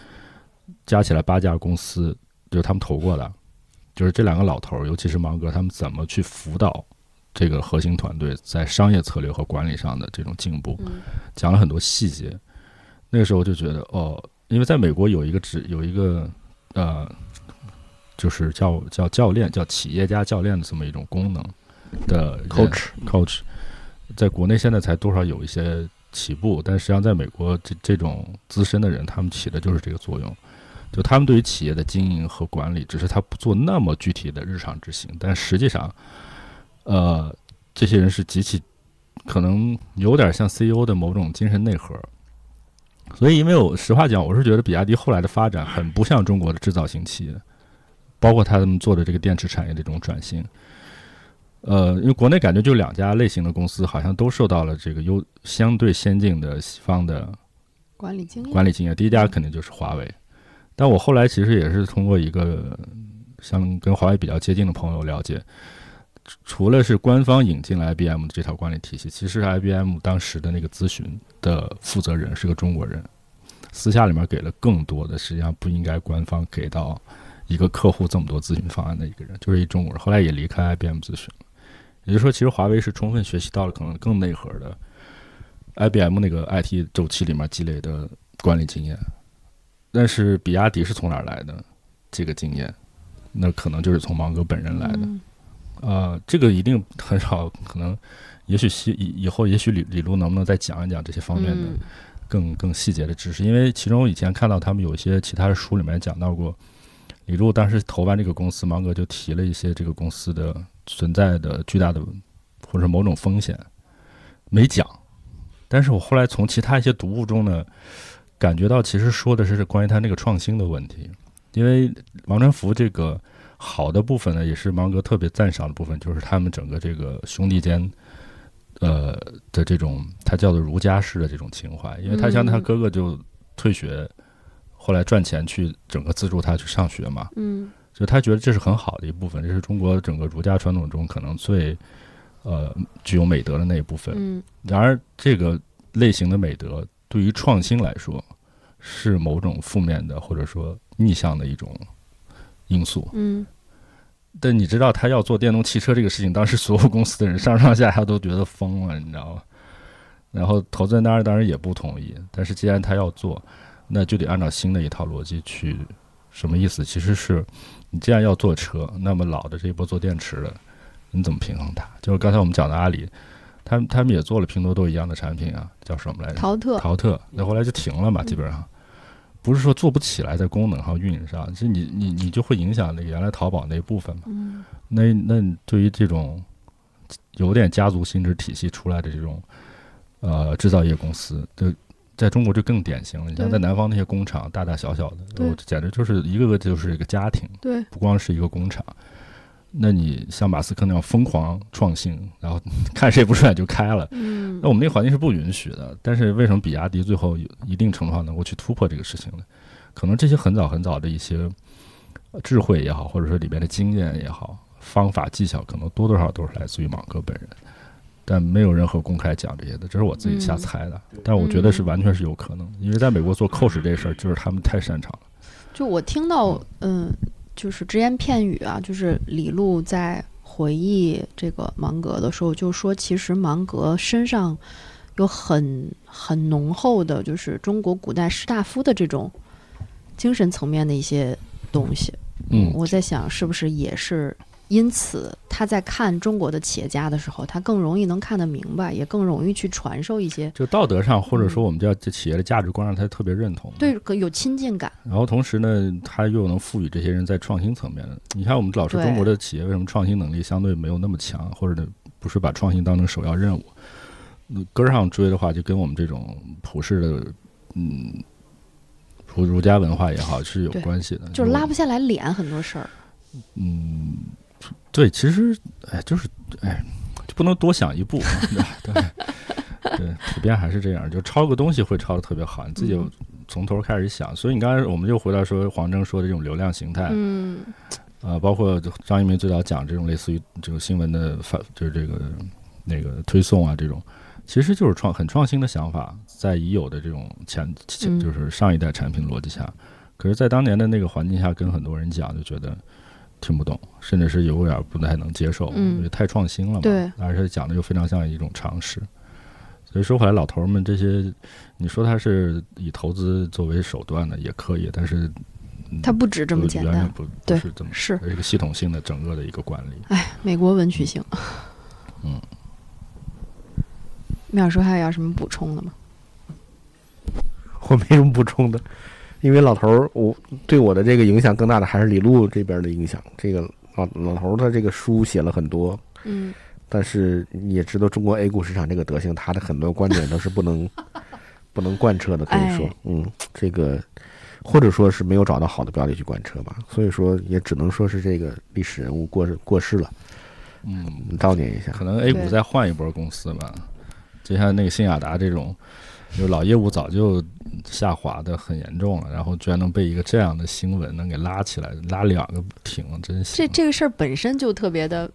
加起来八家公司，就是他们投过的，就是这两个老头儿，尤其是芒格，他们怎么去辅导这个核心团队在商业策略和管理上的这种进步，嗯讲了很多细节。那个时候就觉得，哦，因为在美国有一个职有一个呃，就是叫叫教练，叫企业家教练的这么一种功能的 Coach coach，在国内现在才多少有一些起步，但实际上在美国这这种资深的人，他们起的就是这个作用。就他们对于企业的经营和管理，只是他不做那么具体的日常执行，但实际上，呃，这些人是极其可能有点像 CEO 的某种精神内核。所以，因为我实话讲，我是觉得比亚迪后来的发展很不像中国的制造型企业，包括他们做的这个电池产业的这种转型。呃，因为国内感觉就两家类型的公司，好像都受到了这个优相对先进的西方的管理经验，管理经验。第一家肯定就是华为，但我后来其实也是通过一个像跟华为比较接近的朋友了解，除了是官方引进了 IBM 的这套管理体系，其实 IBM 当时的那个咨询的负责人是个中国人，私下里面给了更多的，实际上不应该官方给到一个客户这么多咨询方案的一个人，就是一中国人，后来也离开 IBM 咨询。也就是说，其实华为是充分学习到了可能更内核的 IBM 那个 IT 周期里面积累的管理经验，但是比亚迪是从哪儿来的这个经验？那可能就是从芒格本人来的。啊，这个一定很少可能，也许西以以后也许李李路能不能再讲一讲这些方面的更更细节的知识？因为其中以前看到他们有一些其他的书里面讲到过，李路当时投完这个公司，芒格就提了一些这个公司的。存在的巨大的或者某种风险没讲，但是我后来从其他一些读物中呢，感觉到其实说的是关于他那个创新的问题。因为王传福这个好的部分呢，也是芒格特别赞赏的部分，就是他们整个这个兄弟间呃的这种他叫做儒家式的这种情怀。因为他像他哥哥就退学，后来赚钱去整个资助他去上学嘛。嗯。就他觉得这是很好的一部分，这是中国整个儒家传统中可能最，呃，具有美德的那一部分。嗯。然而，这个类型的美德对于创新来说，是某种负面的或者说逆向的一种因素。嗯。但你知道，他要做电动汽车这个事情，当时所有公司的人上上下下都觉得疯了，你知道吗？然后投资人当然当然也不同意。但是既然他要做，那就得按照新的一套逻辑去。什么意思？其实是。你既然要做车，那么老的这一波做电池的，你怎么平衡它？就是刚才我们讲的阿里，他们他们也做了拼多多一样的产品啊，叫什么来着？淘特。淘特，那后来就停了嘛，基本上，不是说做不起来，在功能上、运营上，其实你你你就会影响那个原来淘宝那一部分嘛。嗯。那那对于这种有点家族性质体系出来的这种呃制造业公司，就。在中国就更典型了，你像在南方那些工厂，大大小小的，都简直就是一个个就是一个家庭，对，不光是一个工厂。那你像马斯克那样疯狂创新，然后 看谁不顺眼就开了，嗯，那我们那个环境是不允许的。但是为什么比亚迪最后有一定程度上能够去突破这个事情呢？可能这些很早很早的一些智慧也好，或者说里边的经验也好，方法技巧，可能多多少少都是来自于芒格本人。但没有任何公开讲这些的，这是我自己瞎猜的。但我觉得是完全是有可能，因为在美国做 coach 这事儿，就是他们太擅长了。就我听到，嗯，就是只言片语啊，就是李路在回忆这个芒格的时候，就说其实芒格身上有很很浓厚的，就是中国古代士大夫的这种精神层面的一些东西。嗯，我在想，是不是也是？因此，他在看中国的企业家的时候，他更容易能看得明白，也更容易去传授一些。就道德上，或者说我们叫这企业的价值观上，他特别认同。对，有亲近感。然后同时呢，他又能赋予这些人在创新层面的。你看，我们老说中国的企业为什么创新能力相对没有那么强，或者不是把创新当成首要任务？那根儿上追的话，就跟我们这种普世的，嗯，儒儒家文化也好是有关系的。就是拉不下来脸，很多事儿。嗯。对，其实，哎，就是，哎，就不能多想一步，对，对，普遍还是这样，就抄个东西会抄的特别好，你自己从头开始想。所以你刚才我们就回到说黄峥说的这种流量形态，嗯，啊，包括张一鸣最早讲这种类似于这个新闻的发，就是这个那个推送啊，这种其实就是创很创新的想法，在已有的这种前就是上一代产品逻辑下，可是，在当年的那个环境下，跟很多人讲就觉得。听不懂，甚至是有点不太能接受，因为太创新了嘛。对，而且讲的又非常像一种常识。所以说回来，老头儿们这些，你说他是以投资作为手段的也可以，但是他不止这么简单，不不是这么是一个系统性的整个的一个管理。哎，美国文曲星。嗯。妙叔还有要什么补充的吗？我没什么补充的，因为老头儿，我对我的这个影响更大的还是李路这边的影响。这个老老头儿他这个书写了很多，嗯，但是你也知道中国 A 股市场这个德行，他的很多观点都是不能 不能贯彻的，可以说哎，嗯，这个或者说是没有找到好的标的去贯彻吧。所以说，也只能说是这个历史人物过过世了，嗯，悼念一下。可能 A 股再换一波公司吧，就像那个新雅达这种，就是老业务早就下滑的很严重了，然后居然能被一个这样的新闻能给拉起来，拉两个挺，真行。这这个事儿本身就特别的，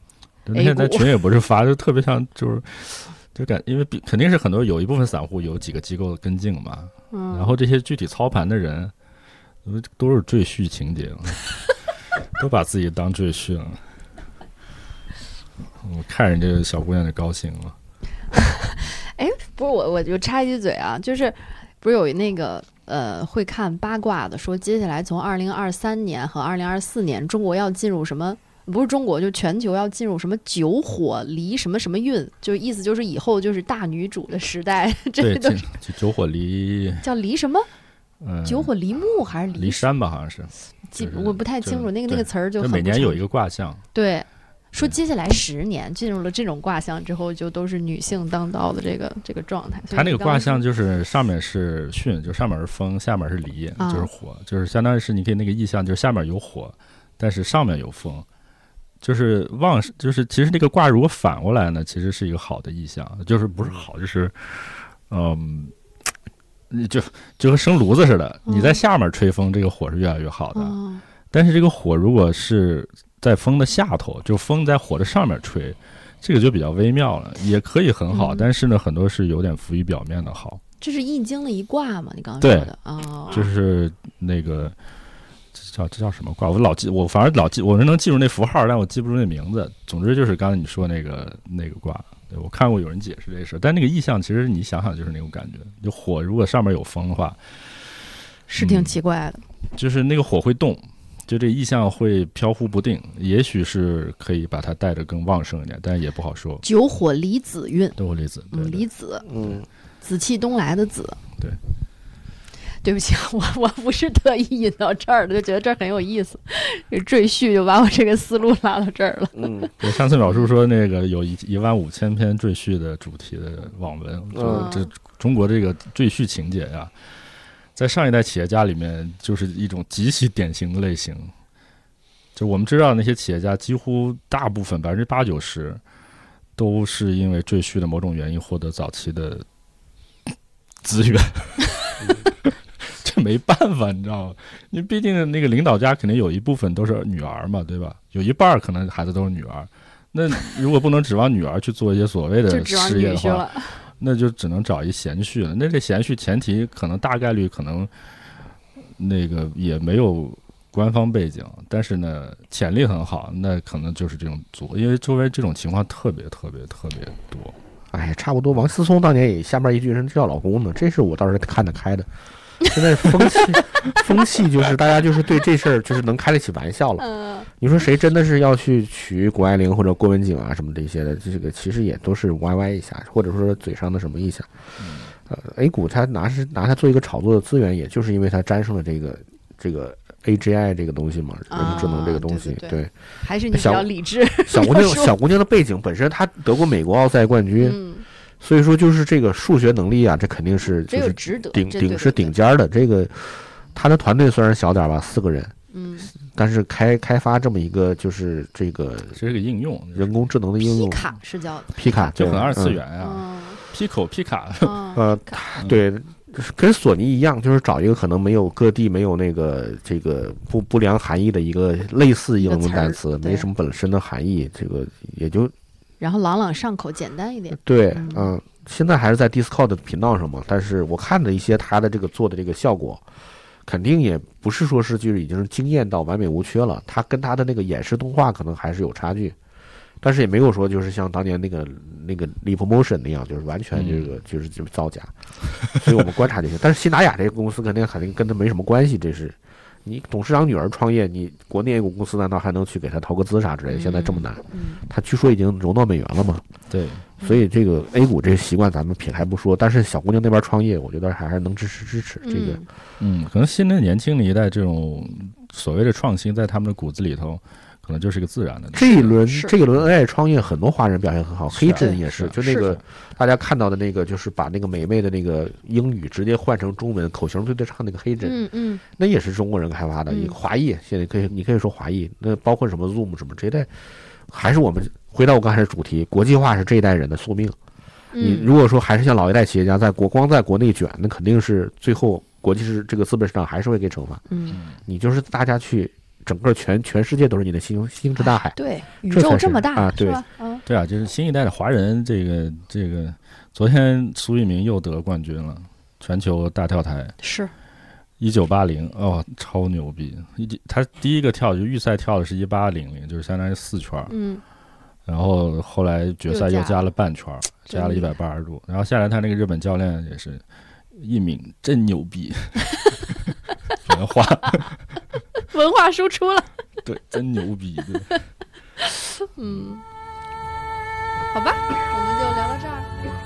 就那天在群也不是发，就特别像就是。就感，因为比肯定是很多有一部分散户有几个机构跟进嘛，嗯，然后这些具体操盘的人，都都是赘婿情节，都把自己当赘婿了。我看人家小姑娘就高兴了。不是我，我就插一句嘴啊，就是不是有那个呃会看八卦的说，接下来从二零二三年和二零二四年，中国要进入什么？不是中国，就全球要进入什么九火离什么什么运，就意思就是以后就是大女主的时代，这对，都进就九火离，叫离什么？嗯，九火离木还是离山吧，好像是。就是记我不太清楚，那个那个词儿就每年有一个卦象，对，说接下来十年进入了这种卦象之后，就都是女性当道的这个这个状态。它那个卦象就是上面是巽，就上面是风，下面是离，啊就是火，就是相当于是你可以那个意象，就是下面有火，但是上面有风，就是旺，就是其实那个卦如果反过来呢，其实是一个好的意象，就是不是好，就是嗯。你就就和生炉子似的，你在嗯下面吹风，这个火是越来越好的。哦但是这个火如果是在风的下头，就风在火的上面吹，这个就比较微妙了，也可以很好，嗯但是呢，很多是有点浮于表面的好，这是易经的一卦嘛？你刚刚说的哦，就是那个这叫这叫什么卦？我老记，我反正老记，我是能记住那符号，但我记不住那名字。总之就是刚才你说那个那个卦，对我看过有人解释这事，但那个意象其实你想想就是那种感觉，就火如果上面有风的话，是挺嗯奇怪的。就是那个火会动，就这意象会飘忽不定，也许是可以把它带得更旺盛一点，但是也不好说。九火离子运，九火离子，对嗯，离子，嗯，紫气东来的紫。对，对不起，我我不是特意引到这儿的，就觉得这儿很有意思。这赘婿就把我这个思路拉到这儿了。嗯，对，上次老叔说那个有一一万五千篇赘婿的主题的网文，就嗯这中国这个赘婿情节呀，在上一代企业家里面就是一种极其典型的类型。就我们知道那些企业家，几乎大部分百分之八九十都是因为赘婿的某种原因获得早期的资源。这没办法，你知道吗？因为毕竟那个领导家肯定有一部分都是女儿嘛，对吧？有一半儿可能孩子都是女儿。那如果不能指望女儿去做一些所谓的事业的话，那就只能找一贤婿了。那这贤婿前提可能大概率可能那个也没有官方背景，但是呢潜力很好，那可能就是这种组，因为周围这种情况特别特别特别多。哎，差不多。王思聪当年也下面一句人叫老公呢，这是我倒是看得开的。现在风气，风气就是大家就是对这事儿就是能开得起玩笑了。嗯，你说谁真的是要去娶谷爱凌或者郭文景啊什么这些的，这个其实也都是歪歪一下，或者说嘴上的什么一下。呃，A 股它拿是拿它做一个炒作的资源，也就是因为它沾上了这个这个 AGI 这个东西嘛，人工智能这个东西。啊对对对，还是你比小较理智。小姑娘小姑娘的背景本身她得过美国奥赛冠军，嗯，所以说就是这个数学能力啊，这肯定是就是值得，顶顶是顶。尖儿的。这个他的团队虽然小点儿吧，四个人，嗯，但是开开发这么一个就是这个这是个应用，人工智能的应用，皮卡是叫皮卡就很二次嗯元呀、嗯。Pico 皮卡，嗯呃，嗯对，就是跟索尼一样，就是找一个可能没有各地没有那个这个不不良含义的一个类似英文单词，对。没什么本身的含义，这个也就然后朗朗上口，简单一点。对，嗯嗯，现在还是在 Discord 的频道上嘛，但是我看了一些他的这个做的这个效果，肯定也不是说是就是已经是惊艳到完美无缺了，他跟他的那个演示动画可能还是有差距，但是也没有说就是像当年那个那个 Leap Motion 那样，就是完全这个就是就是造假，所以我们观察这些，但是新达雅这个公司肯定肯定跟他没什么关系，这是。你董事长女儿创业，你国内 A 股公司难道还能去给他投个资啥之类的？现在这么难，嗯他据说已经融到美元了嘛。对，所以这个 A 股这个习惯咱们撇开不说，但是小姑娘那边创业，我觉得还是能支持支持这个。嗯嗯，可能新的年轻的一代这种所谓的创新，在他们的骨子里头，可能就是个自然的。这一轮这一轮 AI 创业，很多华人表现很好，黑珍也是，就那个大家看到的那个，就是把那个美妹的那个英语直接换成中文，口型对对唱那个黑珍，嗯嗯那也是中国人开发的，嗯一个华裔，现在可以你可以说华裔，那包括什么 Zoom 什么这一代，还是我们回到我刚才的主题，国际化是这一代人的宿命。你嗯，如果说还是像老一代企业家在国光在国内卷，那肯定是最后国际是这个资本市场还是会给惩罚。嗯，你就是大家去整个全全世界都是你的星星之大海。对，宇宙这么大啊对是吧？嗯。对啊，就是新一代的华人，这个这个，昨天苏翊鸣又得冠军了，全球大跳台，是，一九八零，哦，超牛逼！一他第一个跳就预赛跳的是一八零零，就是相当于四圈儿，嗯。然后后来决赛又加又加了半圈儿，加。了一百八十度，然后下来他那个日本教练也是一鸣真牛逼，原话 文化输出了，对，真牛逼，对。嗯，好吧，我们就聊到这儿。